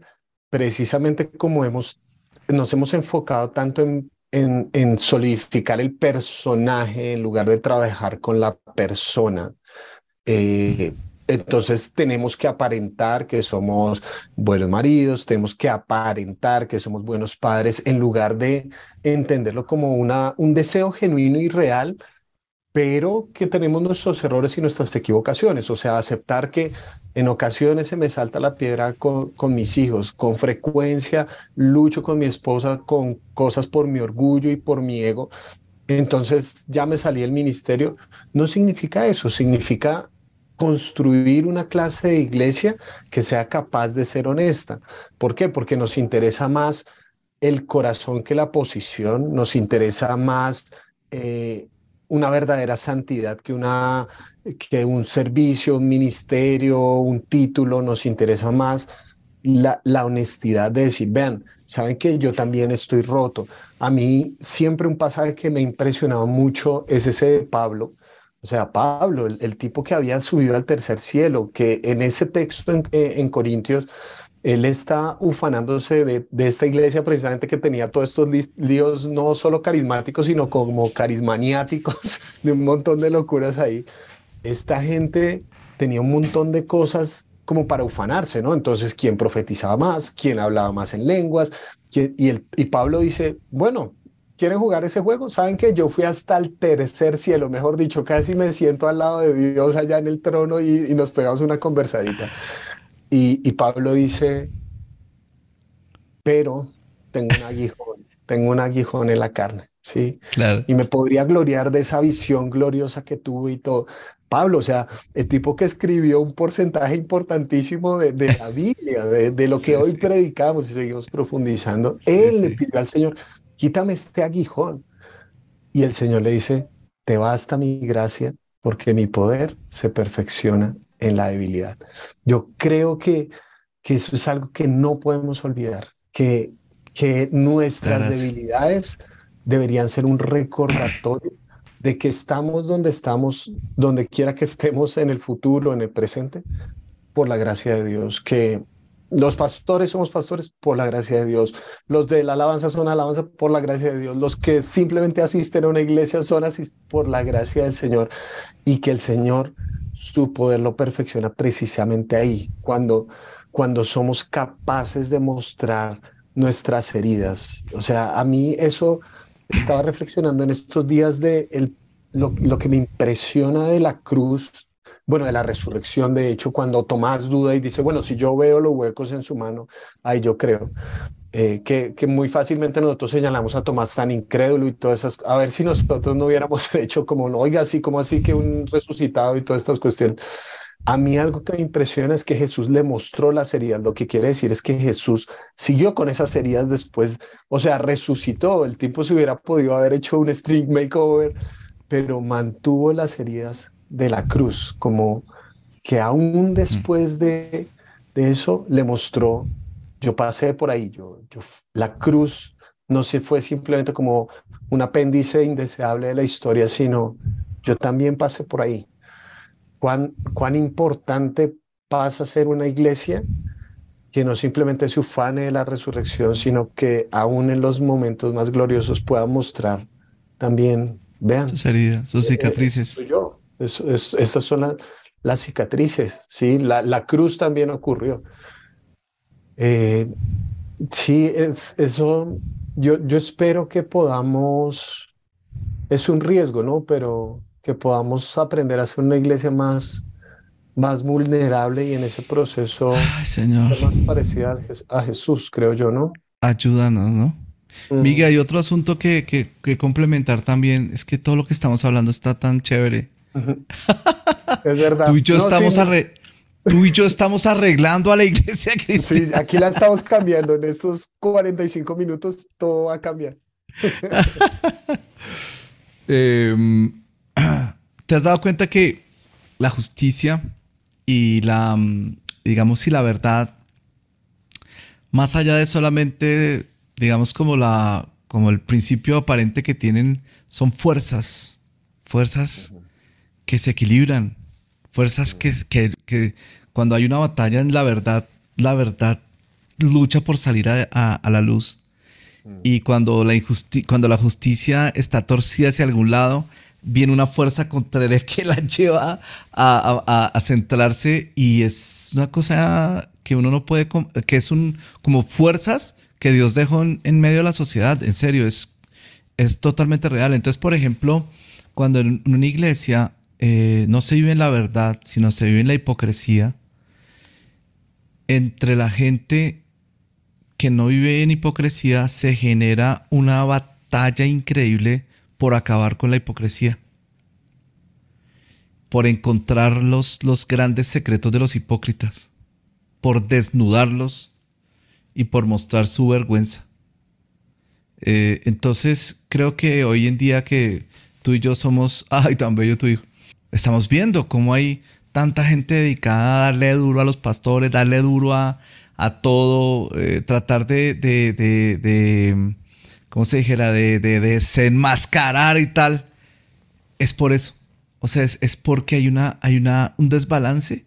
precisamente como hemos, nos hemos enfocado tanto en, en, solidificar el personaje en lugar de trabajar con la persona, eh, entonces tenemos que aparentar que somos buenos maridos, tenemos que aparentar que somos buenos padres en lugar de entenderlo como una, un deseo genuino y real, pero que tenemos nuestros errores y nuestras equivocaciones. O sea, aceptar que en ocasiones se me salta la piedra con, mis hijos, con frecuencia lucho con mi esposa con cosas por mi orgullo y por mi ego. Entonces ya me salí del ministerio. No significa eso, significa construir una clase de iglesia que sea capaz de ser honesta. ¿Por qué? Porque nos interesa más el corazón que la posición, nos interesa más eh, una verdadera santidad que, una, que un servicio, un ministerio, un título, nos interesa más la, la honestidad de decir, vean, saben que yo también estoy roto. A mí siempre un pasaje que me ha impresionado mucho es ese de Pablo, o sea, Pablo, el, tipo que había subido al tercer cielo, que en ese texto en, eh, Corintios, él está ufanándose de, esta iglesia precisamente que tenía todos estos líos no solo carismáticos, sino como carismaniáticos, *laughs* de un montón de locuras ahí. Esta gente tenía un montón de cosas como para ufanarse, ¿no? Entonces, ¿quién profetizaba más? ¿Quién hablaba más en lenguas? Y, el, y Pablo dice, bueno, ¿Quieren jugar ese juego? Saben que yo fui hasta el tercer cielo, mejor dicho, casi me siento al lado de Dios allá en el trono y, nos pegamos una conversadita. Y, Pablo dice, pero tengo un aguijón, tengo un aguijón en la carne, ¿sí? Claro. Y me podría gloriar de esa visión gloriosa que tuve y todo. Pablo, o sea, el tipo que escribió un porcentaje importantísimo de, la Biblia, de, lo que hoy predicamos y seguimos profundizando, él le pidió al Señor, quítame este aguijón. Y el Señor le dice, te basta mi gracia porque mi poder se perfecciona en la debilidad. Yo creo que, que eso es algo que no podemos olvidar, que, que nuestras debilidades deberían ser un recordatorio de que estamos donde estamos, donde quiera que estemos en el futuro, en el presente, por la gracia de Dios, que los pastores somos pastores por la gracia de Dios. Los de la alabanza son alabanza por la gracia de Dios. Los que simplemente asisten a una iglesia son por la gracia del Señor. Y que el Señor, su poder lo perfecciona precisamente ahí, cuando, cuando somos capaces de mostrar nuestras heridas. O sea, a mí eso estaba reflexionando en estos días de el, lo, lo que me impresiona de la cruz bueno, de la resurrección, de hecho, cuando Tomás duda y dice, bueno, si yo veo los huecos en su mano, ahí yo creo. Eh, que, que, muy fácilmente nosotros señalamos a Tomás tan incrédulo y todas esas, a ver si nosotros no hubiéramos *laughs* hecho como, oiga, así como así que un resucitado y todas estas cuestiones. A mí algo que me impresiona es que Jesús le mostró las heridas. Lo que quiere decir es que Jesús siguió con esas heridas después, o sea, resucitó. El tipo se hubiera podido haber hecho un string makeover, pero mantuvo las heridas de la cruz, como que aún después de, de eso le mostró, yo pasé por ahí, yo, yo, la cruz no se fue simplemente como un apéndice indeseable de la historia, sino yo también pasé por ahí. Cuán, cuán importante pasa a ser una iglesia que no simplemente se ufane de la resurrección, sino que aún en los momentos más gloriosos pueda mostrar también, vean. Sus heridas, sus eh, cicatrices. yo, es, esas son las cicatrices, ¿sí? La, la, cruz también ocurrió. Eh, sí, es, eso, yo, yo espero que podamos, es un riesgo, ¿no? Pero que podamos aprender a ser una iglesia más, más vulnerable y en ese proceso Señor. más parecida a Jesús, creo yo, ¿no? Ayúdanos, ¿no? Mm. Miguel, hay otro asunto que, que, que, complementar también, es que todo lo que estamos hablando está tan chévere *laughs* es verdad. Tú y yo estamos Tú y yo estamos arreglando a la iglesia cristiana. *laughs* Sí, aquí la estamos cambiando. En estos 45 minutos todo va a cambiar. *laughs* Em, *clears throat* ¿Te has dado cuenta que la justicia y la, digamos, y la verdad, más allá de solamente, digamos, como la, como el principio aparente que tienen, son fuerzas, fuerzas que se equilibran fuerzas que, que, que cuando hay una batalla en la verdad, la verdad lucha por salir a, a, la luz. Mm. Y cuando la, cuando la justicia está torcida hacia algún lado, viene una fuerza contraria *laughs* que la lleva a, a, centrarse y es una cosa que uno no puede, que es un, como fuerzas que Dios dejó en, medio de la sociedad, en serio, es, es totalmente real. Entonces, por ejemplo, cuando en una iglesia eh, no se vive en la verdad, sino se vive en la hipocresía, entre la gente que no vive en hipocresía se genera una batalla increíble por acabar con la hipocresía, por encontrar los, los grandes secretos de los hipócritas, por desnudarlos y por mostrar su vergüenza. Eh, entonces creo que hoy en día que tú y yo somos, *laughs* ay, tan bello tu hijo, estamos viendo cómo hay tanta gente dedicada a darle duro a los pastores, darle duro a, a todo, eh, tratar de, de, de, de, ¿cómo se dijera?, de, desenmascarar y tal, es por eso. O sea, es, porque hay, una, hay una, un desbalance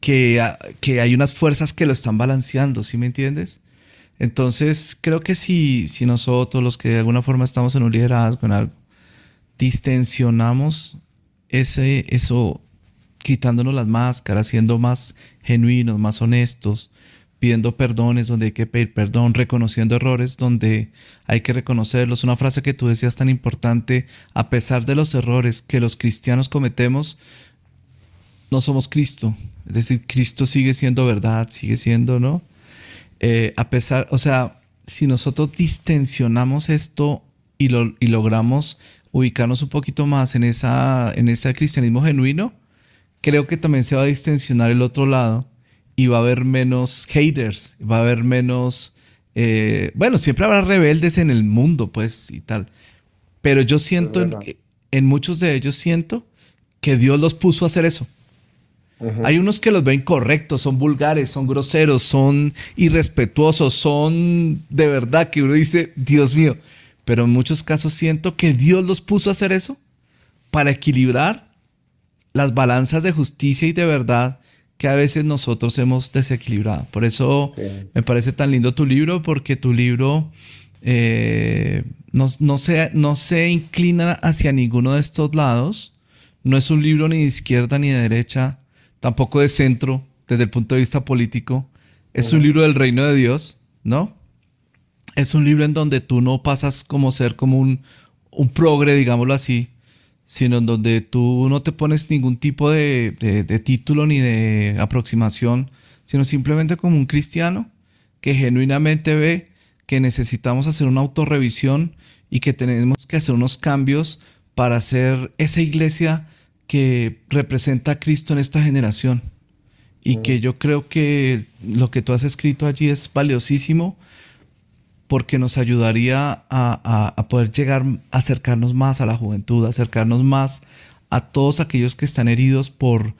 que, que hay unas fuerzas que lo están balanceando, ¿sí me entiendes? Entonces, creo que si, si nosotros, los que de alguna forma estamos en un liderazgo, en algo, distensionamos ese, eso, quitándonos las máscaras, siendo más genuinos, más honestos, pidiendo perdones donde hay que pedir perdón, reconociendo errores donde hay que reconocerlos. Una frase que tú decías tan importante, a pesar de los errores que los cristianos cometemos, no somos Cristo. Es decir, Cristo sigue siendo verdad, sigue siendo, ¿no? Eh, a pesar, o sea, si nosotros distensionamos esto y, lo, y logramos ubicarnos un poquito más en, esa, en ese cristianismo genuino, creo que también se va a distensionar el otro lado y va a haber menos haters, va a haber menos... Eh, bueno, siempre habrá rebeldes en el mundo, pues, y tal. Pero yo siento, en, muchos de ellos siento que Dios los puso a hacer eso. Hay unos que los ven correctos, son vulgares, son groseros, son irrespetuosos, son de verdad que uno dice, Dios mío, pero en muchos casos siento que Dios los puso a hacer eso para equilibrar las balanzas de justicia y de verdad que a veces nosotros hemos desequilibrado. Por eso me parece tan lindo tu libro, porque tu libro eh, no, no, se, no se inclina hacia ninguno de estos lados. No es un libro ni de izquierda ni de derecha, tampoco de centro desde el punto de vista político. Es un libro del reino de Dios, ¿no? Es un libro en donde tú no pasas como ser como un, un progre, digámoslo así, sino en donde tú no te pones ningún tipo de, título ni de aproximación, sino simplemente como un cristiano que genuinamente ve que necesitamos hacer una autorrevisión y que tenemos que hacer unos cambios para hacer esa iglesia que representa a Cristo en esta generación. Y que yo creo que lo que tú has escrito allí es valiosísimo porque nos ayudaría a, poder llegar, a acercarnos más a la juventud, acercarnos más a todos aquellos que están heridos por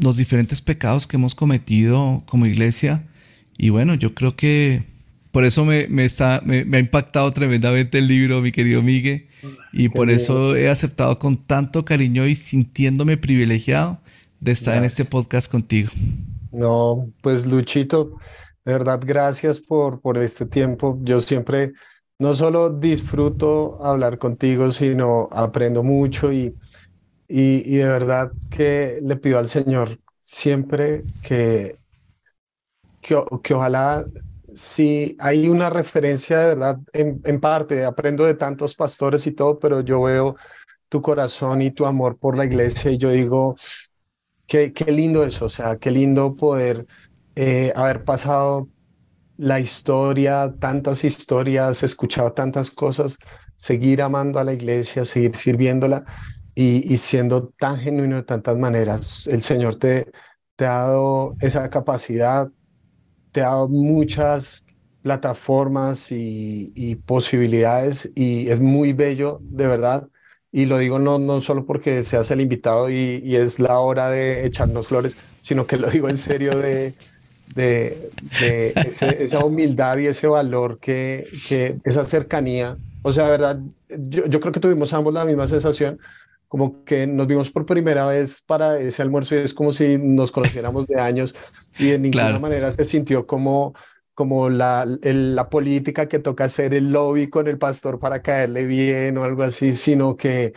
los diferentes pecados que hemos cometido como iglesia. Y bueno, yo creo que por eso me, está, me, ha impactado tremendamente el libro, mi querido Miguel, y por eso he aceptado con tanto cariño y sintiéndome privilegiado de estar en este podcast contigo. No, pues Luchito, de verdad, gracias por, por este tiempo. Yo siempre no solo disfruto hablar contigo, sino aprendo mucho y, y, de verdad que le pido al Señor siempre que, que, que ojalá si hay una referencia de verdad, en, en, parte, aprendo de tantos pastores y todo, pero yo veo tu corazón y tu amor por la iglesia y yo digo, qué, qué lindo eso, o sea, qué lindo poder eh, haber pasado la historia, tantas historias, escuchado tantas cosas, seguir amando a la iglesia, seguir sirviéndola y, siendo tan genuino de tantas maneras. El Señor te, te ha dado esa capacidad, te ha dado muchas plataformas y, posibilidades y es muy bello, de verdad. Y lo digo no, no solo porque seas el invitado y, y es la hora de echarnos flores, sino que lo digo en serio de, de, esa humildad y ese valor que, que esa cercanía, o sea, verdad, yo, yo, creo que tuvimos ambos la misma sensación como que nos vimos por primera vez para ese almuerzo y es como si nos conociéramos de años y de ninguna manera se sintió como como la, la política que toca hacer el lobby con el pastor para caerle bien o algo así, sino que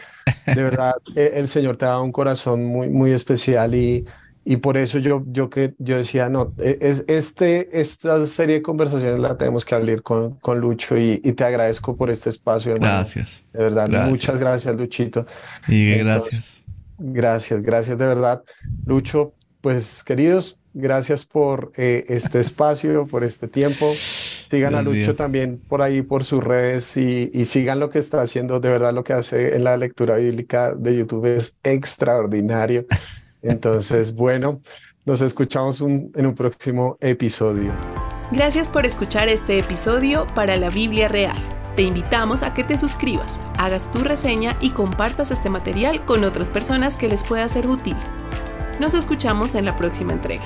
de verdad *laughs* e, el Señor te da un corazón muy, muy especial y, y por eso yo, yo, que, yo decía, no, e, es, este, esta serie de conversaciones la tenemos que abrir con, con Lucho y, y te agradezco por este espacio. Hermano. Gracias. De verdad, muchas gracias, Luchito. Y gracias. Gracias, gracias de verdad. Lucho, pues queridos, Gracias por eh, este espacio, por este tiempo. Sigan a Lucho también por ahí, por sus redes y, sigan lo que está haciendo. De verdad, lo que hace en la lectura bíblica de YouTube es extraordinario. Entonces, bueno, nos escuchamos en un próximo episodio. Gracias por escuchar este episodio para la Biblia Real. Te invitamos a que te suscribas, hagas tu reseña y compartas este material con otras personas que les pueda ser útil. Nos escuchamos en la próxima entrega.